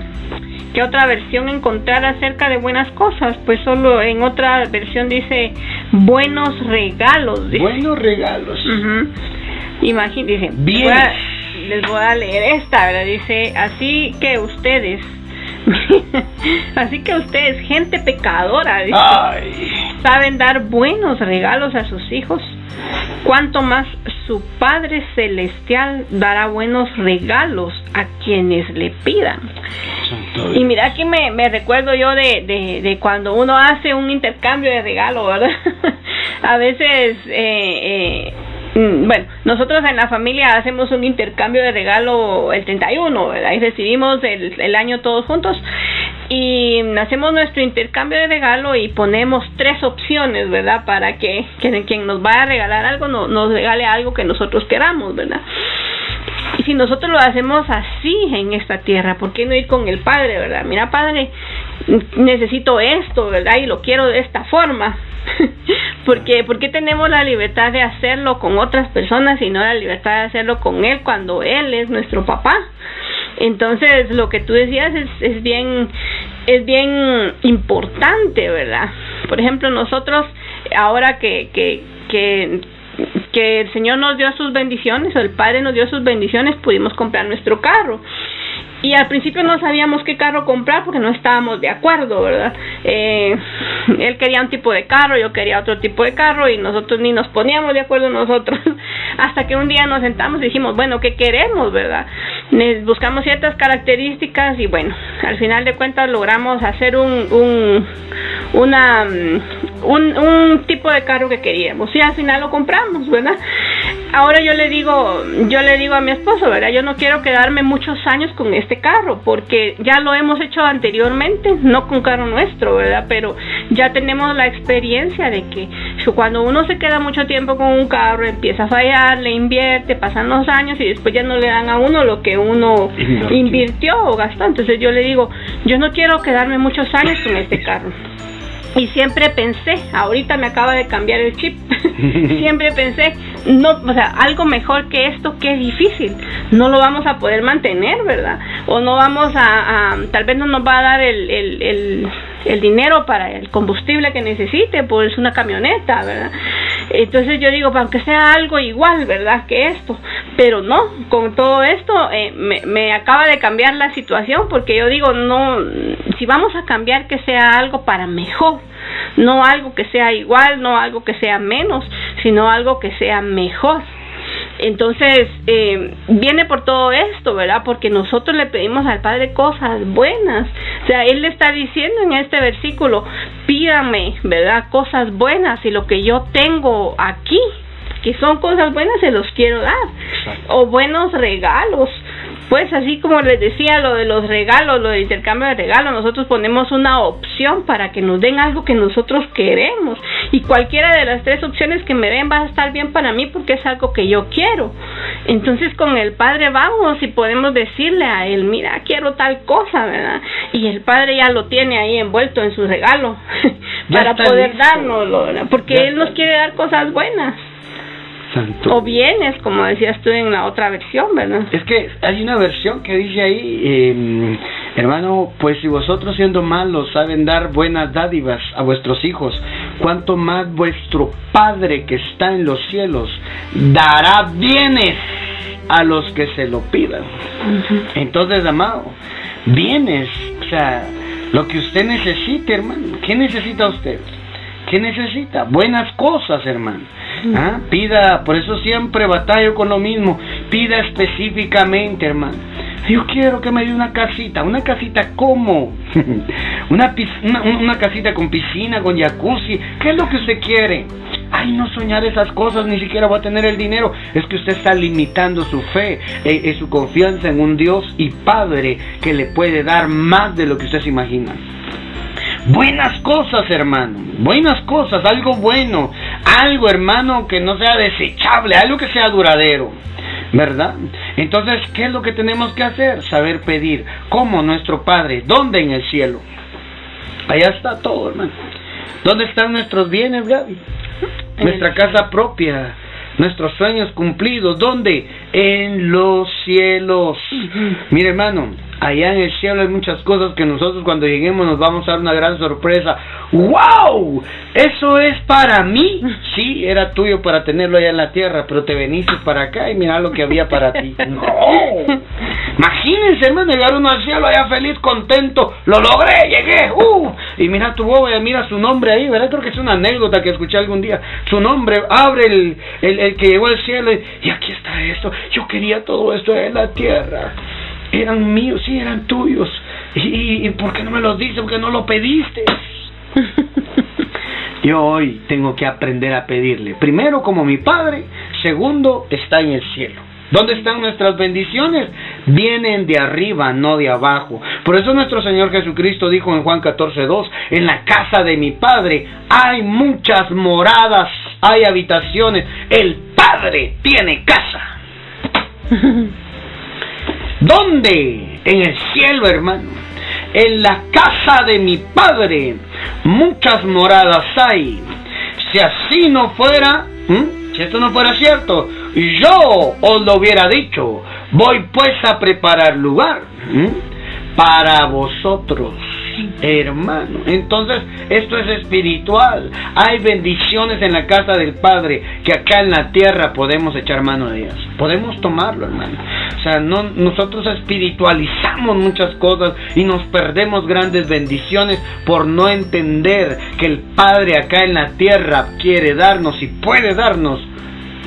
qué otra versión encontrar acerca de buenas cosas? Pues solo en otra versión dice buenos regalos. Buenos regalos. Imagínense, les voy a leer esta, ¿verdad? Dice, así que ustedes [LAUGHS] Así que ustedes, gente pecadora, saben dar buenos regalos a sus hijos. Cuanto más su Padre Celestial dará buenos regalos a quienes le pidan. Y mira aquí me, me recuerdo yo de, de, cuando uno hace un intercambio de regalo, ¿verdad? [LAUGHS] a veces eh, eh, bueno, nosotros en la familia hacemos un intercambio de regalo el 31, ¿verdad? Y recibimos el, el año todos juntos y hacemos nuestro intercambio de regalo y ponemos tres opciones, ¿verdad? Para que, quien nos vaya a regalar algo no, nos regale algo que nosotros queramos, ¿verdad? Y si nosotros lo hacemos así en esta tierra, ¿por qué no ir con el Padre, verdad? Mira, Padre, necesito esto, ¿verdad? Y lo quiero de esta forma. [LAUGHS] porque porque tenemos la libertad de hacerlo con otras personas y no la libertad de hacerlo con él cuando él es nuestro papá entonces lo que tú decías es, es bien es bien importante verdad por ejemplo nosotros ahora que que que que el Señor nos dio sus bendiciones, o el Padre nos dio sus bendiciones, pudimos comprar nuestro carro y al principio no sabíamos qué carro comprar porque no estábamos de acuerdo, ¿verdad? Eh, él quería un tipo de carro, yo quería otro tipo de carro y nosotros ni nos poníamos de acuerdo nosotros [LAUGHS] hasta que un día nos sentamos y dijimos, bueno, ¿qué queremos, verdad? Buscamos ciertas características y bueno, al final de cuentas logramos hacer un, un una un, un tipo de carro que queríamos y al final lo compramos, ¿verdad? Ahora yo le digo, yo le digo a mi esposo, ¿verdad? Yo no quiero quedarme muchos años con este carro porque ya lo hemos hecho anteriormente, no con carro nuestro, ¿verdad? Pero ya tenemos la experiencia de que cuando uno se queda mucho tiempo con un carro, empieza a fallar, le invierte, pasan los años y después ya no le dan a uno lo que uno invirtió o gastó. Entonces yo le digo, yo no quiero quedarme muchos años con este carro y siempre pensé, ahorita me acaba de cambiar el chip, [LAUGHS] siempre pensé, no, o sea, algo mejor que esto que es difícil, no lo vamos a poder mantener, ¿verdad? O no vamos a, tal vez no nos va a dar el, el, el, el dinero para el combustible que necesite, pues una camioneta, ¿verdad? Entonces yo digo, aunque sea algo igual, ¿verdad? Que esto, pero no, con todo esto eh, me, me acaba de cambiar la situación porque yo digo, no, si vamos a cambiar que sea algo para mejor, no algo que sea igual, no algo que sea menos, sino algo que sea mejor. Entonces, eh, viene por todo esto, ¿verdad? Porque nosotros le pedimos al Padre cosas buenas. O sea, Él le está diciendo en este versículo, pídame, ¿verdad? Cosas buenas y lo que yo tengo aquí, que son cosas buenas, se los quiero dar. O buenos regalos pues así como les decía lo de los regalos, lo del intercambio de regalos, nosotros ponemos una opción para que nos den algo que nosotros queremos y cualquiera de las tres opciones que me den va a estar bien para mí porque es algo que yo quiero. Entonces con el padre vamos y podemos decirle a él, mira, quiero tal cosa, ¿verdad? Y el padre ya lo tiene ahí envuelto en su regalo [LAUGHS] para poder dárnoslo, ¿verdad? Porque él nos quiere dar cosas buenas. O bienes, como decías tú en la otra versión, ¿verdad? Es que hay una versión que dice ahí, eh, hermano, pues si vosotros siendo malos saben dar buenas dádivas a vuestros hijos, cuanto más vuestro Padre que está en los cielos dará bienes a los que se lo pidan. Entonces, amado, bienes, o sea, lo que usted necesite, hermano, ¿qué necesita usted? ¿Qué necesita? Buenas cosas, hermano. ¿Ah? Pida, por eso siempre batallo con lo mismo. Pida específicamente, hermano. Yo quiero que me dé una casita. ¿Una casita cómo? [LAUGHS] una, una, una casita con piscina, con jacuzzi. ¿Qué es lo que usted quiere? Ay, no soñar esas cosas, ni siquiera va a tener el dinero. Es que usted está limitando su fe, eh, eh, su confianza en un Dios y Padre que le puede dar más de lo que usted se imagina. Buenas cosas, hermano. Buenas cosas, algo bueno. Algo, hermano, que no sea desechable, algo que sea duradero. ¿Verdad? Entonces, ¿qué es lo que tenemos que hacer? Saber pedir. ¿Cómo nuestro Padre? ¿Dónde en el cielo? Allá está todo, hermano. ¿Dónde están nuestros bienes, Gaby? Nuestra casa propia, nuestros sueños cumplidos. ¿Dónde? En los cielos. Mire, hermano, allá en el cielo hay muchas cosas que nosotros cuando lleguemos nos vamos a dar una gran sorpresa. ¡Wow! Eso es para mí. [LAUGHS] Sí, era tuyo para tenerlo allá en la tierra, pero te veniste para acá y mira lo que había para ti. [LAUGHS] ¡No! Imagínense, hermano, llegar uno al cielo allá feliz, contento. Lo logré, llegué. ¡Uh! Y mira tu boba, mira su nombre ahí, ¿verdad? Creo que es una anécdota que escuché algún día. Su nombre, abre el, el, el que llegó al cielo y, y aquí está esto. Yo quería todo esto en la tierra eran míos, sí, eran tuyos. ¿Y, por qué no me los dices? Porque no lo pediste. [LAUGHS] Yo hoy tengo que aprender a pedirle. Primero como mi Padre, segundo está en el cielo. ¿Dónde están nuestras bendiciones? Vienen de arriba, no de abajo. Por eso nuestro Señor Jesucristo dijo en Juan 14:2, en la casa de mi Padre hay muchas moradas, hay habitaciones. El Padre tiene casa. [LAUGHS] ¿Dónde? En el cielo, hermano. En la casa de mi Padre muchas moradas hay. Si así no fuera, si esto no fuera cierto, yo os lo hubiera dicho. Voy pues a preparar lugar para vosotros hermano. Entonces, esto es espiritual. Hay bendiciones en la casa del Padre que acá en la tierra podemos echar mano de ellas. Podemos tomarlo, hermano. O sea, no, nosotros espiritualizamos muchas cosas y nos perdemos grandes bendiciones por no entender que el Padre acá en la tierra quiere darnos y puede darnos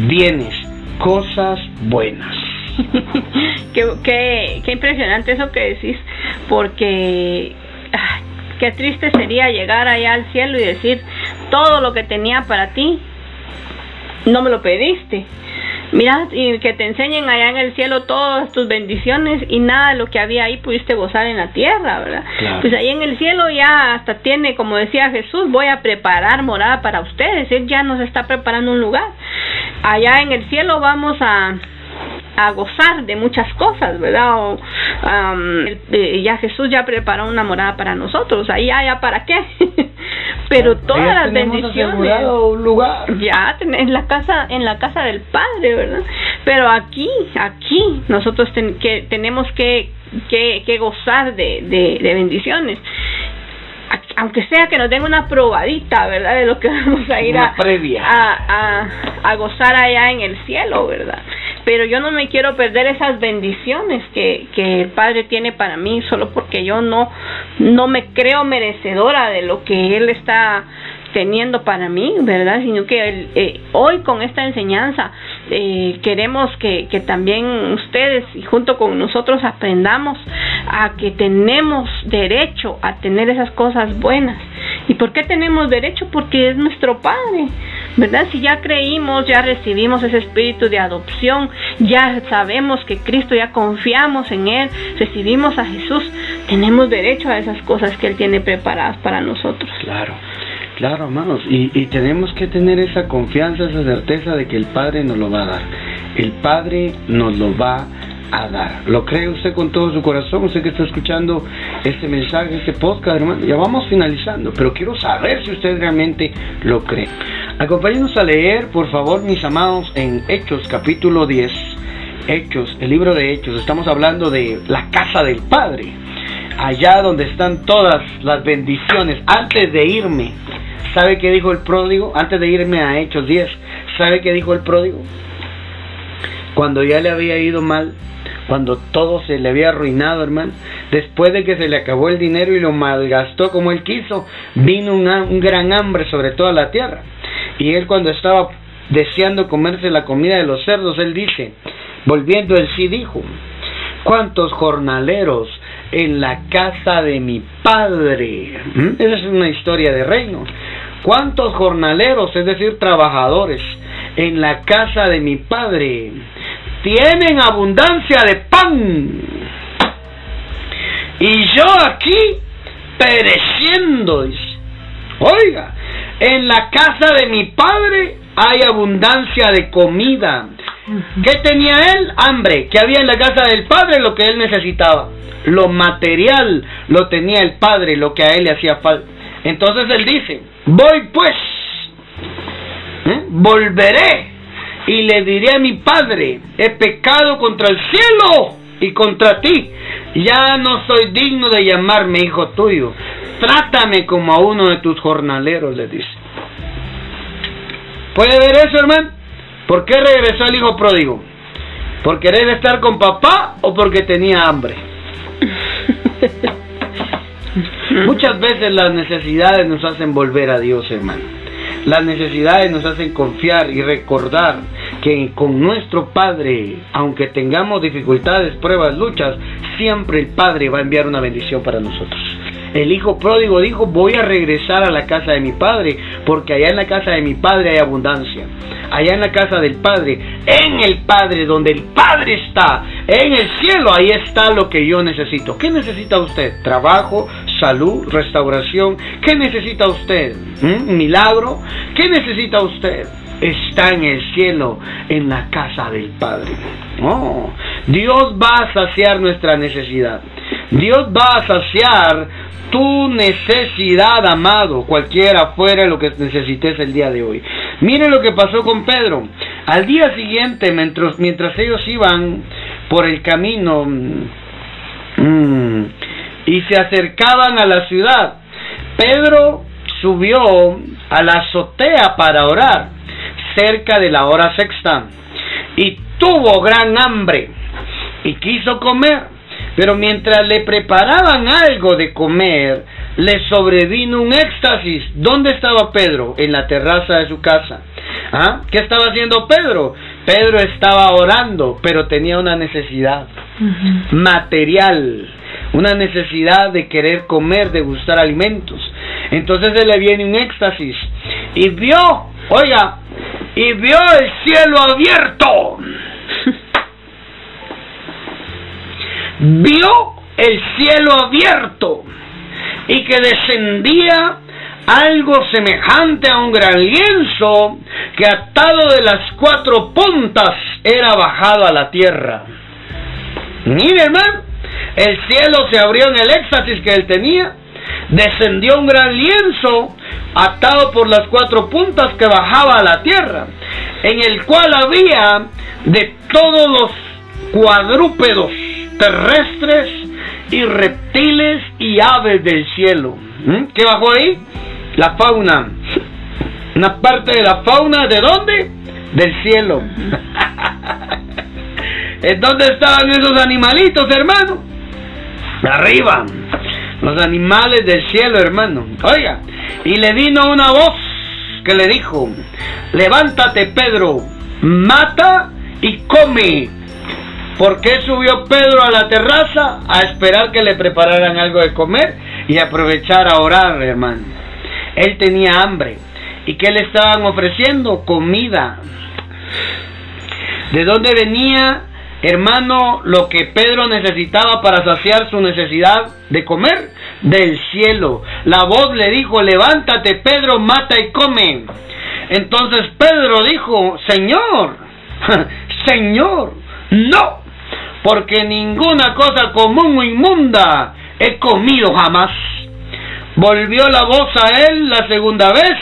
bienes, cosas buenas. [LAUGHS] qué, qué, qué impresionante eso que decís, porque qué triste sería llegar allá al cielo y decir, todo lo que tenía para ti, no me lo pediste. Mira, y que te enseñen allá en el cielo todas tus bendiciones y nada de lo que había ahí pudiste gozar en la tierra, ¿verdad? Pues ahí en el cielo ya hasta tiene, como decía Jesús, voy a preparar morada para ustedes. Él ya nos está preparando un lugar. Allá en el cielo vamos a, a gozar de muchas cosas, ¿verdad? O, eh, ya Jesús ya preparó una morada para nosotros, ahí ya, para qué. [LAUGHS] Pero todas las bendiciones lugar. ya en la casa en la casa del Padre, ¿verdad? Pero aquí, aquí nosotros que tenemos que, que, que gozar de, de, de bendiciones aunque sea que nos den una probadita, ¿verdad? De lo que [LAUGHS] vamos a ir a, a, a, gozar allá en el cielo, ¿verdad? Pero yo no me quiero perder esas bendiciones que, que el Padre tiene para mí solo porque yo no, no me creo merecedora de lo que Él está teniendo para mí, ¿verdad? Sino que eh, hoy con esta enseñanza eh, queremos que, que también ustedes y junto con nosotros aprendamos a que tenemos derecho a tener esas cosas buenas. ¿Y por qué tenemos derecho? Porque es nuestro Padre. ¿verdad? Si ya creímos, ya recibimos ese espíritu de adopción, ya sabemos que Cristo, ya confiamos en Él, recibimos a Jesús, tenemos derecho a esas cosas que Él tiene preparadas para nosotros. Claro. Claro, hermanos, y, y, tenemos que tener esa confianza, esa certeza de que el Padre nos lo va a dar. El Padre nos lo va a dar. ¿Lo cree usted con todo su corazón? Usted que está escuchando este mensaje, este podcast, hermano. Ya vamos finalizando, pero quiero saber si usted realmente lo cree. Acompáñenos a leer, por favor, mis amados, en Hechos capítulo 10. Hechos, el libro de Hechos. Estamos hablando de la casa del Padre. Allá donde están todas las bendiciones. Antes de irme, ¿Sabe qué dijo el pródigo? Antes de irme a Hechos 10, ¿sabe qué dijo el pródigo? Cuando ya le había ido mal, cuando todo se le había arruinado, hermano, después de que se le acabó el dinero y lo malgastó como él quiso, vino un gran hambre sobre toda la tierra. Y él cuando estaba deseando comerse la comida de los cerdos, él dice, volviendo él sí dijo, ¿cuántos jornaleros en la casa de mi padre? ¿Mm? Esa es una historia de reino. ¿Cuántos jornaleros, es decir, trabajadores, en la casa de mi padre tienen abundancia de pan? Y yo aquí pereciendo. Oiga, en la casa de mi padre hay abundancia de comida. ¿Qué tenía él? Hambre. ¿Qué había en la casa del padre? Lo que él necesitaba. Lo material lo tenía el padre, lo que a él le hacía falta. Entonces él dice, voy pues, ¿eh? volveré y le diré a mi padre, he pecado contra el cielo y contra ti, ya no soy digno de llamarme hijo tuyo, trátame como a uno de tus jornaleros, le dice. ¿Puede ver eso, hermano? ¿Por qué regresó el hijo pródigo? ¿Por querer estar con papá o porque tenía hambre? [LAUGHS] Muchas veces las necesidades nos hacen volver a Dios, hermano. Las necesidades nos hacen confiar y recordar que con nuestro Padre, aunque tengamos dificultades, pruebas, luchas, siempre el Padre va a enviar una bendición para nosotros. El hijo pródigo dijo, voy a regresar a la casa de mi padre, porque allá en la casa de mi padre hay abundancia. Allá en la casa del Padre, en el Padre, donde el Padre está, en el cielo, ahí está lo que yo necesito. ¿Qué necesita usted? Trabajo, salud, restauración. ¿Qué necesita usted? ¿Un milagro? ¿Qué necesita usted? Está en el cielo, en la casa del Padre. Oh, Dios va a saciar nuestra necesidad. Dios va a saciar tu necesidad, amado, cualquiera fuera lo que necesites el día de hoy. Miren lo que pasó con Pedro. Al día siguiente, mientras, mientras ellos iban por el camino mm, y se acercaban a la ciudad, Pedro subió a la azotea para orar cerca de la hora sexta y tuvo gran hambre y quiso comer. Pero mientras le preparaban algo de comer, le sobrevino un éxtasis. ¿Dónde estaba Pedro? En la terraza de su casa. ¿Ah? ¿Qué estaba haciendo Pedro? Pedro estaba orando, pero tenía una necesidad material, una necesidad de querer comer, de gustar alimentos. Entonces se le viene un éxtasis y vio, oiga, y vio el cielo abierto [LAUGHS] vio el cielo abierto y que descendía algo semejante a un gran lienzo que atado de las cuatro puntas era bajado a la tierra. Mire, hermano, el cielo se abrió en el éxtasis que él tenía, descendió un gran lienzo atado por las cuatro puntas que bajaba a la tierra, en el cual había de todos los cuadrúpedos terrestres y reptiles y aves del cielo. ¿Mm? ¿Qué bajó ahí? La fauna. Una parte de la fauna, ¿de dónde? Del cielo. [LAUGHS] ¿En dónde estaban esos animalitos, hermano? Arriba. Los animales del cielo, hermano. Oiga, y le vino una voz que le dijo, levántate, Pedro, mata y come. ¿Por qué subió Pedro a la terraza? A esperar que le prepararan algo de comer y aprovechar a orar, hermano. Él tenía hambre ¿Y qué le estaban ofreciendo? Comida. ¿De dónde venía, hermano, lo que Pedro necesitaba para saciar su necesidad de comer? Del cielo. La voz le dijo, levántate, Pedro, mata y come. Entonces Pedro dijo, Señor, [LAUGHS] Señor, no, porque ninguna cosa común o inmunda he comido jamás. Volvió la voz a él la segunda vez.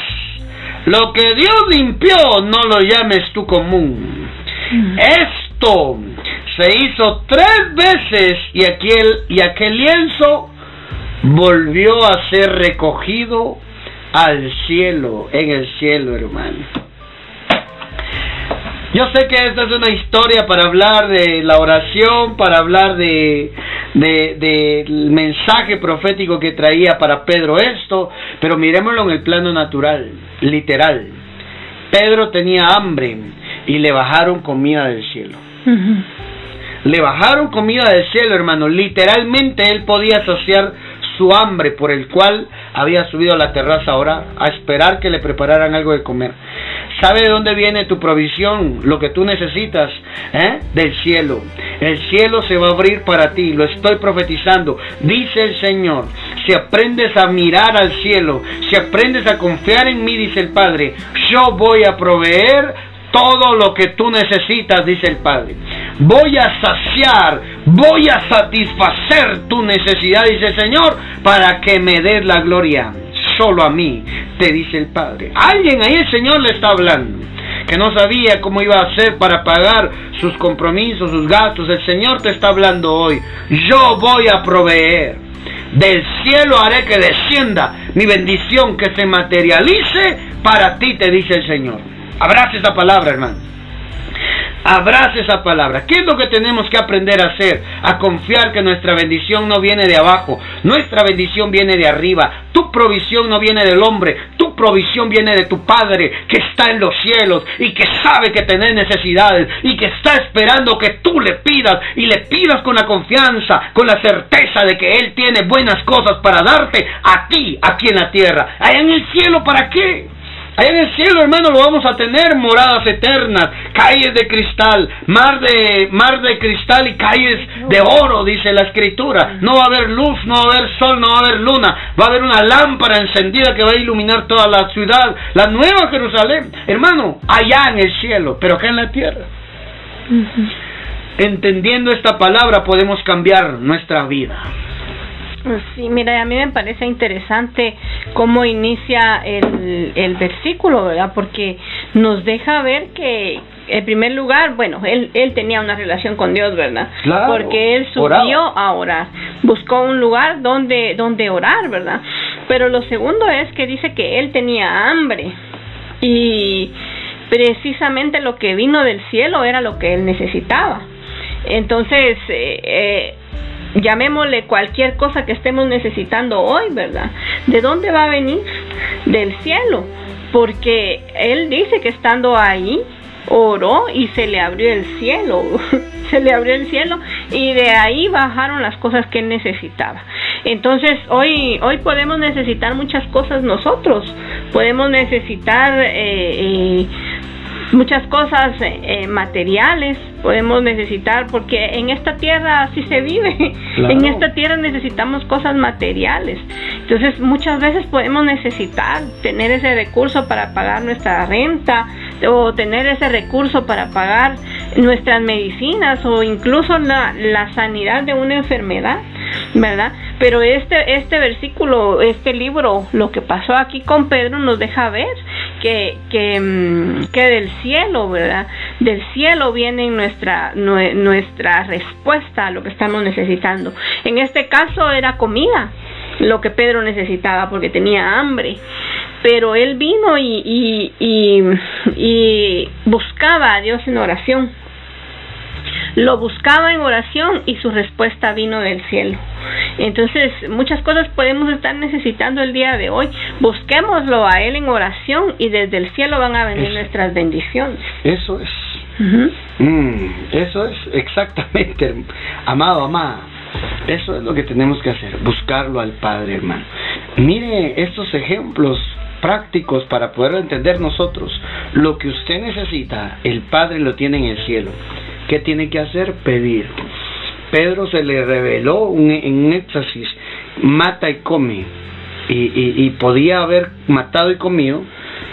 Lo que Dios limpió, no lo llames tú común. Mm. Esto se hizo tres veces y aquel, lienzo volvió a ser recogido al cielo, en el cielo, hermano. Yo sé que esta es una historia para hablar de la oración, para hablar de del mensaje profético que traía para Pedro esto, pero miremoslo en el plano natural, literal. Pedro tenía hambre y le bajaron comida del cielo. Le bajaron comida del cielo, hermano. Literalmente él podía saciar su hambre por el cual había subido a la terraza ahora a esperar que le prepararan algo de comer. ¿Sabe de dónde viene tu provisión? Lo que tú necesitas, ¿eh? Del cielo. El cielo se va a abrir para ti, lo estoy profetizando. Dice el Señor, si aprendes a mirar al cielo, si aprendes a confiar en mí, dice el Padre, yo voy a proveer todo lo que tú necesitas, dice el Padre. Voy a saciar, voy a satisfacer tu necesidad, dice el Señor, para que me des la gloria. Solo a mí, te dice el Padre. Alguien ahí el Señor le está hablando que no sabía cómo iba a hacer para pagar sus compromisos, sus gastos. El Señor te está hablando hoy. Yo voy a proveer. Del cielo haré que descienda mi bendición, que se materialice para ti, te dice el Señor. Abrace esa palabra, hermano. Abrace esa palabra. ¿Qué es lo que tenemos que aprender a hacer? A confiar que nuestra bendición no viene de abajo, nuestra bendición viene de arriba. Tu provisión no viene del hombre, tu provisión viene de tu Padre que está en los cielos y que sabe que tenés necesidades y que está esperando que tú le pidas y le pidas con la confianza, con la certeza de que Él tiene buenas cosas para darte a ti aquí en la tierra. Allá en el cielo, ¿para qué? Allá en el cielo, hermano, lo vamos a tener moradas eternas, calles de cristal, mar de, mar de cristal y calles de oro, dice la escritura. No va a haber luz, no va a haber sol, no va a haber luna. Va a haber una lámpara encendida que va a iluminar toda la ciudad, la nueva Jerusalén. Hermano, allá en el cielo, pero acá en la tierra. Entendiendo esta palabra podemos cambiar nuestra vida. Sí, mira, a mí me parece interesante cómo inicia el, el versículo, ¿verdad? Porque nos deja ver que, en primer lugar, bueno, él, él tenía una relación con Dios, ¿verdad? Porque él subió a orar, buscó un lugar donde, donde orar, ¿verdad? Pero lo segundo es que dice que él tenía hambre y precisamente lo que vino del cielo era lo que él necesitaba. Entonces, eh, eh llamémosle cualquier cosa que estemos necesitando hoy, ¿verdad? ¿De dónde va a venir? Del cielo, porque Él dice que estando ahí, oró y se le abrió el cielo, [LAUGHS] se le abrió el cielo y de ahí bajaron las cosas que necesitaba. Entonces hoy, hoy podemos necesitar muchas cosas nosotros, podemos necesitar eh, eh, muchas cosas eh, materiales podemos necesitar porque en esta tierra así se vive. [LAUGHS] En esta tierra necesitamos cosas materiales. Entonces muchas veces podemos necesitar tener ese recurso para pagar nuestra renta o tener ese recurso para pagar nuestras medicinas o incluso la, la sanidad de una enfermedad ¿verdad? Pero este, este versículo, este libro, lo que pasó aquí con Pedro nos deja ver que, que, mm, que del cielo, ¿verdad? Del cielo viene nuestra, nuestra respuesta a lo que estamos necesitando. En este caso era comida, lo que Pedro necesitaba porque tenía hambre. Pero él vino y, y, y, y buscaba a Dios en oración lo buscaba en oración y su respuesta vino del cielo. Entonces, muchas cosas podemos estar necesitando el día de hoy. Busquémoslo a Él en oración y desde el cielo van a venir nuestras bendiciones. Eso es. Mm, eso es exactamente, [LAUGHS] amado, amada. Eso es lo que tenemos que hacer, buscarlo al Padre, hermano. Mire estos ejemplos prácticos para poder entender nosotros. Lo que usted necesita, el Padre lo tiene en el cielo. ¿Qué tiene que hacer? Pedir. Pedro se le reveló en un éxtasis, mata y come. Y, y, podía haber matado y comido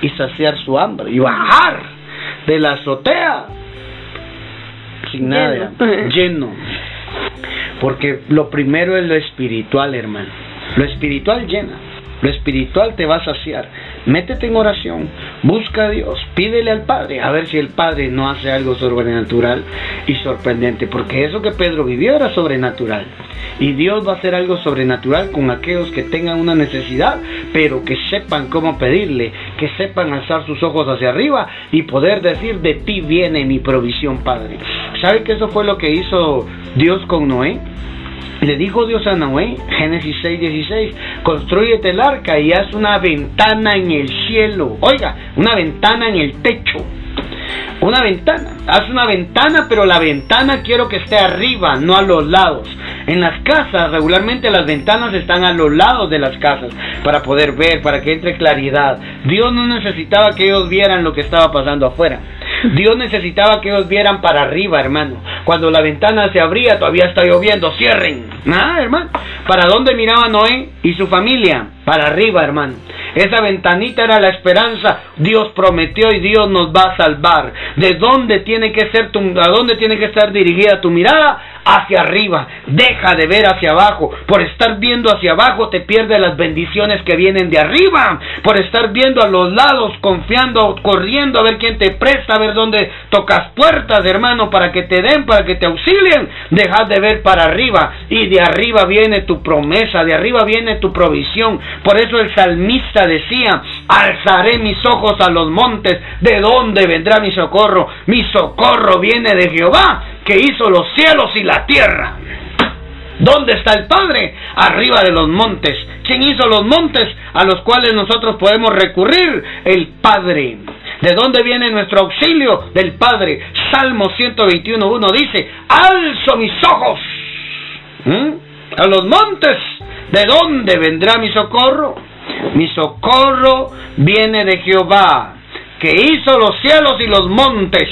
y saciar su hambre y bajar de la azotea sin nada, lleno. Porque lo primero es lo espiritual, hermano. Lo espiritual llena. Lo espiritual te va a saciar. Métete en oración, busca a Dios, pídele al Padre, a ver si el Padre no hace algo sobrenatural y sorprendente, porque eso que Pedro vivió era sobrenatural. Y Dios va a hacer algo sobrenatural con aquellos que tengan una necesidad, pero que sepan cómo pedirle, que sepan alzar sus ojos hacia arriba y poder decir, de ti viene mi provisión, Padre. ¿Sabe que eso fue lo que hizo Dios con Noé? Le dijo Dios a Noé, Génesis 6, 16, construyete el arca y haz una ventana en el cielo. Oiga, una ventana en el techo. Una ventana. Haz una ventana, pero la ventana quiero que esté arriba, no a los lados. En las casas, regularmente las ventanas están a los lados de las casas para poder ver, para que entre claridad. Dios no necesitaba que ellos vieran lo que estaba pasando afuera. Dios necesitaba que ellos vieran para arriba, hermano. Cuando la ventana se abría, todavía está lloviendo, cierren. Nada, hermano. ¿Para dónde miraba Noé y su familia? Para arriba, hermano. Esa ventanita era la esperanza. Dios prometió y Dios nos va a salvar. ¿De dónde tiene que ser tu, a dónde tiene que estar dirigida tu mirada? Hacia arriba. Deja de ver hacia abajo. Por estar viendo hacia abajo te pierdes las bendiciones que vienen de arriba. Por estar viendo a los lados, confiando, corriendo a ver quién te presta, a ver dónde tocas puertas, hermano, para que te den, para que te auxilien. Deja de ver para arriba. Y de arriba viene tu promesa, de arriba viene tu provisión. Por eso el salmista decía, alzaré mis ojos a los montes, ¿de dónde vendrá mi socorro? Mi socorro viene de Jehová, que hizo los cielos y la tierra. ¿Dónde está el Padre? Arriba de los montes. ¿Quién hizo los montes a los cuales nosotros podemos recurrir? El Padre. ¿De dónde viene nuestro auxilio? Del Padre. Salmo 121.1 dice, alzo mis ojos a los montes. ¿De dónde vendrá mi socorro? Mi socorro viene de Jehová, que hizo los cielos y los montes.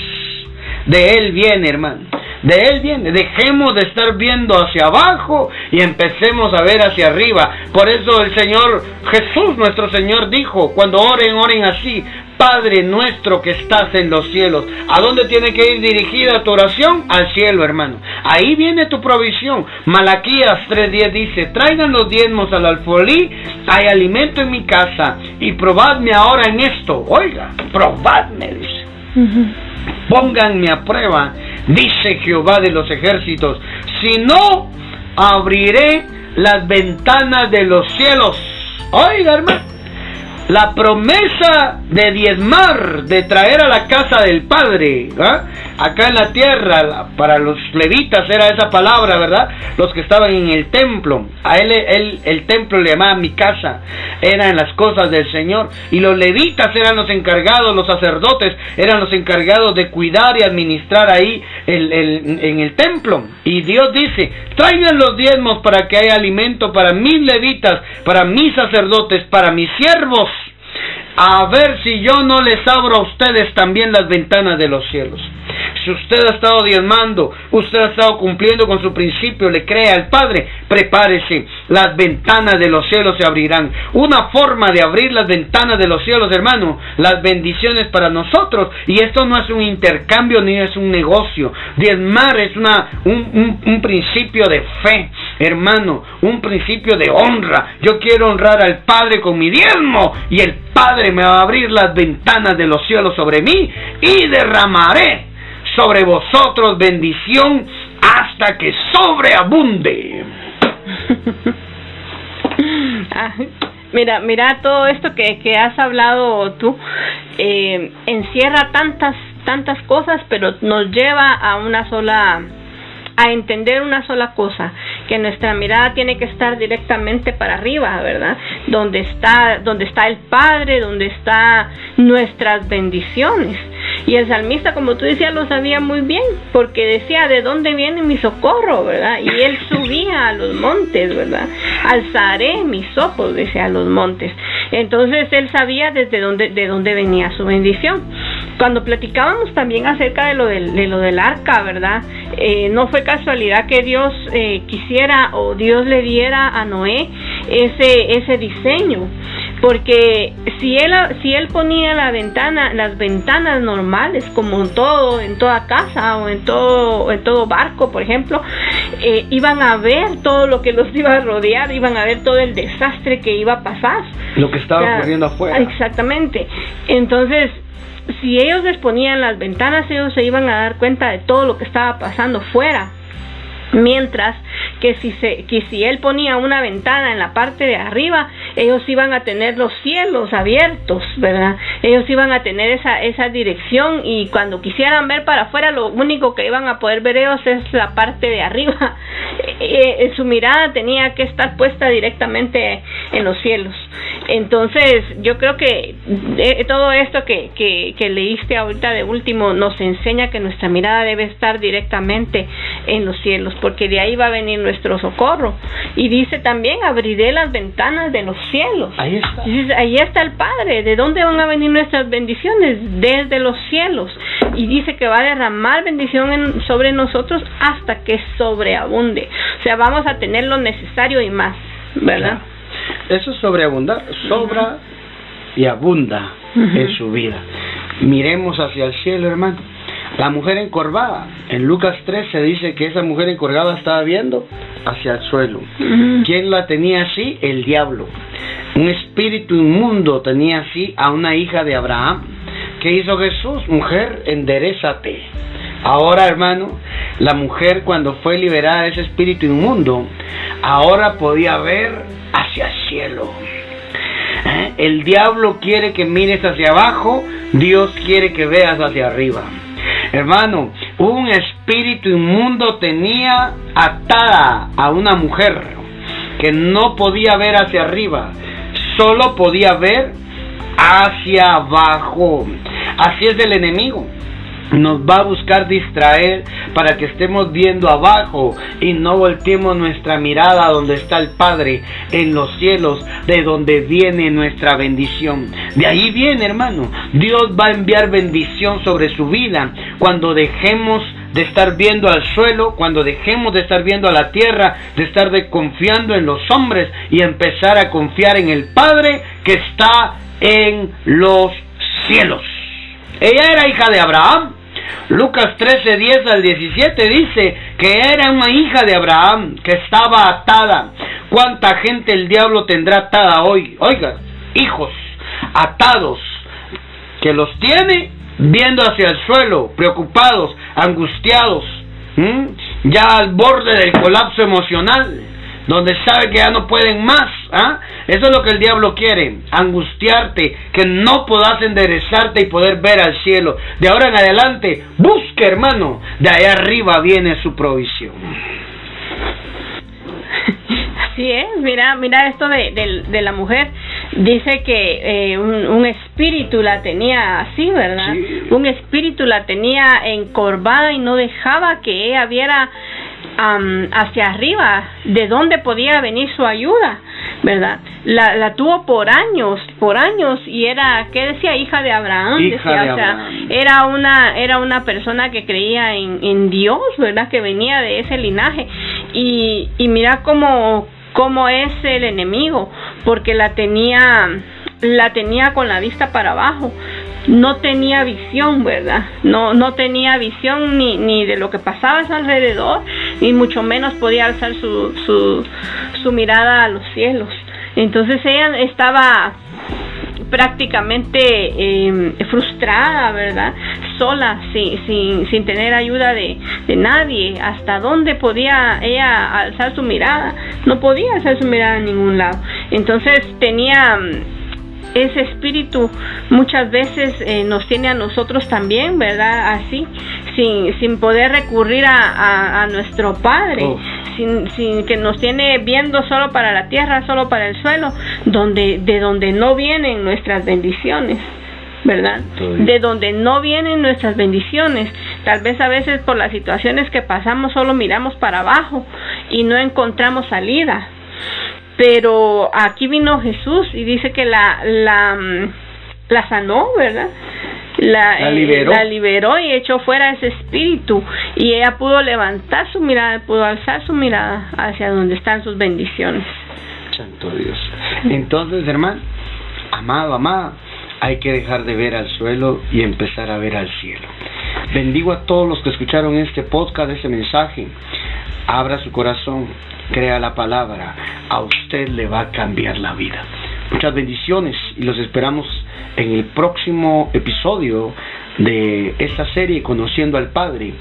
De Él viene, hermano. De Él viene. Dejemos de estar viendo hacia abajo y empecemos a ver hacia arriba. Por eso el Señor Jesús, nuestro Señor, dijo, cuando oren, oren así. Padre nuestro que estás en los cielos. ¿A dónde tiene que ir dirigida tu oración? Al cielo, hermano. Ahí viene tu provisión. Malaquías 3.10 dice, traigan los diezmos al alfolí, hay alimento en mi casa y probadme ahora en esto. Oiga, probadme, dice. Pónganme a prueba, dice Jehová de los ejércitos. Si no, abriré las ventanas de los cielos. Oiga, hermano la promesa de diezmar, de traer a la casa del Padre, ¿ah? Acá en la tierra, para los levitas era esa palabra, ¿verdad? Los que estaban en el templo, a él, él el templo le llamaba mi casa, eran las cosas del Señor, y los levitas eran los encargados, los sacerdotes eran los encargados de cuidar y administrar ahí el, en el templo, y Dios dice, traigan los diezmos para que haya alimento para mis levitas, para mis sacerdotes, para mis siervos, a ver si yo no les abro a ustedes también las ventanas de los cielos. Si usted ha estado diezmando, usted ha estado cumpliendo con su principio, le cree al Padre, prepárese, las ventanas de los cielos se abrirán. Una forma de abrir las ventanas de los cielos, hermano, las bendiciones para nosotros. Y esto no es un intercambio ni es un negocio. Diezmar es una, un, un principio de fe, hermano, un principio de honra. Yo quiero honrar al Padre con mi diezmo y el Padre me va a abrir las ventanas de los cielos sobre mí y derramaré sobre vosotros bendición hasta que sobreabunde. [LAUGHS] Ah, mira, mira todo esto que, que has hablado tú, eh, encierra tantas, tantas cosas, pero nos lleva a una sola a entender una sola cosa, que nuestra mirada tiene que estar directamente para arriba, ¿verdad? Donde está, donde está el Padre, donde está nuestras bendiciones. Y el salmista, como tú decías, lo sabía muy bien, porque decía, ¿de dónde viene mi socorro, verdad? Y él subía a los montes, ¿verdad? Alzaré mis ojos, decía, a los montes. Entonces él sabía desde dónde, de dónde venía su bendición. Cuando platicábamos también acerca de lo del, de lo del arca, ¿verdad? Eh, no fue casualidad que Dios eh, quisiera o Dios le diera a Noé ese, ese diseño porque si él si él ponía la ventana las ventanas normales como en todo en toda casa o en todo en todo barco por ejemplo eh, iban a ver todo lo que los [LAUGHS] iba a rodear iban a ver todo el desastre que iba a pasar. Lo que estaba ocurriendo afuera. exactamente. Entonces si ellos les ponían las ventanas ellos se iban a dar cuenta de todo lo que estaba pasando fuera Mientras que si, se, que si él ponía una ventana en la parte de arriba, ellos iban a tener los cielos abiertos, ¿verdad? Ellos iban a tener esa, esa dirección y cuando quisieran ver para afuera, lo único que iban a poder ver ellos es la parte de arriba. [LAUGHS] Eh, eh, su mirada tenía que estar puesta directamente en los cielos. Entonces, yo creo que eh, todo esto que, que, que leíste ahorita de último nos enseña que nuestra mirada debe estar directamente en los cielos porque de ahí va a venir nuestro socorro. Y dice también, abriré las ventanas de los cielos. Ahí está. ahí está el Padre. ¿De dónde van a venir nuestras bendiciones? Desde los cielos. Y dice que va a derramar bendición sobre nosotros hasta que sobreabunde. O sea, vamos a tener lo necesario y más, ¿verdad? Eso es sobreabundar, sobra y abunda en su vida. Miremos hacia el cielo, hermano la mujer encorvada. En Lucas 13 dice que esa mujer encorvada estaba viendo hacia el suelo. ¿Quién la tenía así? El diablo. Un espíritu inmundo tenía así a una hija de Abraham. ¿Qué hizo Jesús? Mujer, enderezate. Ahora, hermano, la mujer cuando fue liberada de ese espíritu inmundo, ahora podía ver hacia el cielo. ¿Eh? El diablo quiere que mires hacia abajo, Dios quiere que veas hacia arriba. Hermano, un espíritu inmundo tenía atada a una mujer que no podía ver hacia arriba, solo podía ver hacia abajo. Así es el enemigo nos va a buscar distraer para que estemos viendo abajo y no volteemos nuestra mirada donde está el Padre en los cielos, de donde viene nuestra bendición. De ahí viene, hermano. Dios va a enviar bendición sobre su vida cuando dejemos de estar viendo al suelo, cuando dejemos de estar viendo a la tierra, de estar de confiando en los hombres y empezar a confiar en el Padre que está en los cielos. Ella era hija de Abraham, Lucas 13, 10 al 17 dice que era una hija de Abraham que estaba atada. ¿Cuánta gente el diablo tendrá atada hoy? Oiga, hijos atados que los tiene viendo hacia el suelo, preocupados, angustiados, ya al borde del colapso emocional donde sabe que ya no pueden más. ¿ah? Eso es lo que el diablo quiere, angustiarte, que no puedas enderezarte y poder ver al cielo. De ahora en adelante, busque hermano, de allá arriba viene su provisión. Así es, mira, mira esto de, de, la mujer. Dice que eh, un, espíritu la tenía así, ¿verdad? Un espíritu la tenía encorvada y no dejaba que ella viera hacia arriba, de dónde podía venir su ayuda, ¿verdad? La, la tuvo por años, por años y era, ¿qué decía? Hija de Abraham, decía, o sea, era una, era una persona que creía en, en Dios, ¿verdad? Que venía de ese linaje y, y mira cómo, cómo es el enemigo, porque la tenía, la tenía con la vista para abajo, no tenía visión, ¿verdad? No, no tenía visión ni, ni de lo que pasaba a su alrededor, ni mucho menos podía alzar su, su, su mirada a los cielos. Entonces ella estaba prácticamente eh, frustrada, ¿verdad? Sola, sin, sin, sin tener ayuda de, de, nadie. ¿Hasta dónde podía ella alzar su mirada? No podía alzar su mirada a ningún lado. Entonces tenía ese espíritu muchas veces eh, nos tiene a nosotros también, ¿verdad? Así, sin, sin poder recurrir a, a, nuestro Padre, oh. sin, sin, que nos tiene viendo solo para la tierra, solo para el suelo, donde, de donde no vienen nuestras bendiciones. ¿verdad? De donde no vienen nuestras bendiciones. Tal vez a veces por las situaciones que pasamos solo miramos para abajo y no encontramos salida. Pero aquí vino Jesús y dice que la, la, mm, la sanó, ¿verdad? La, la, liberó. la liberó y echó fuera ese espíritu y ella pudo levantar su mirada, pudo alzar su mirada hacia donde están sus bendiciones. Santo Dios. Entonces, hermano, amado, amada, hay que dejar de ver al suelo y empezar a ver al cielo. Bendigo a todos los que escucharon este podcast, este mensaje. Abra su corazón, crea la palabra. A usted le va a cambiar la vida. Muchas bendiciones y los esperamos en el próximo episodio de esta serie Conociendo al Padre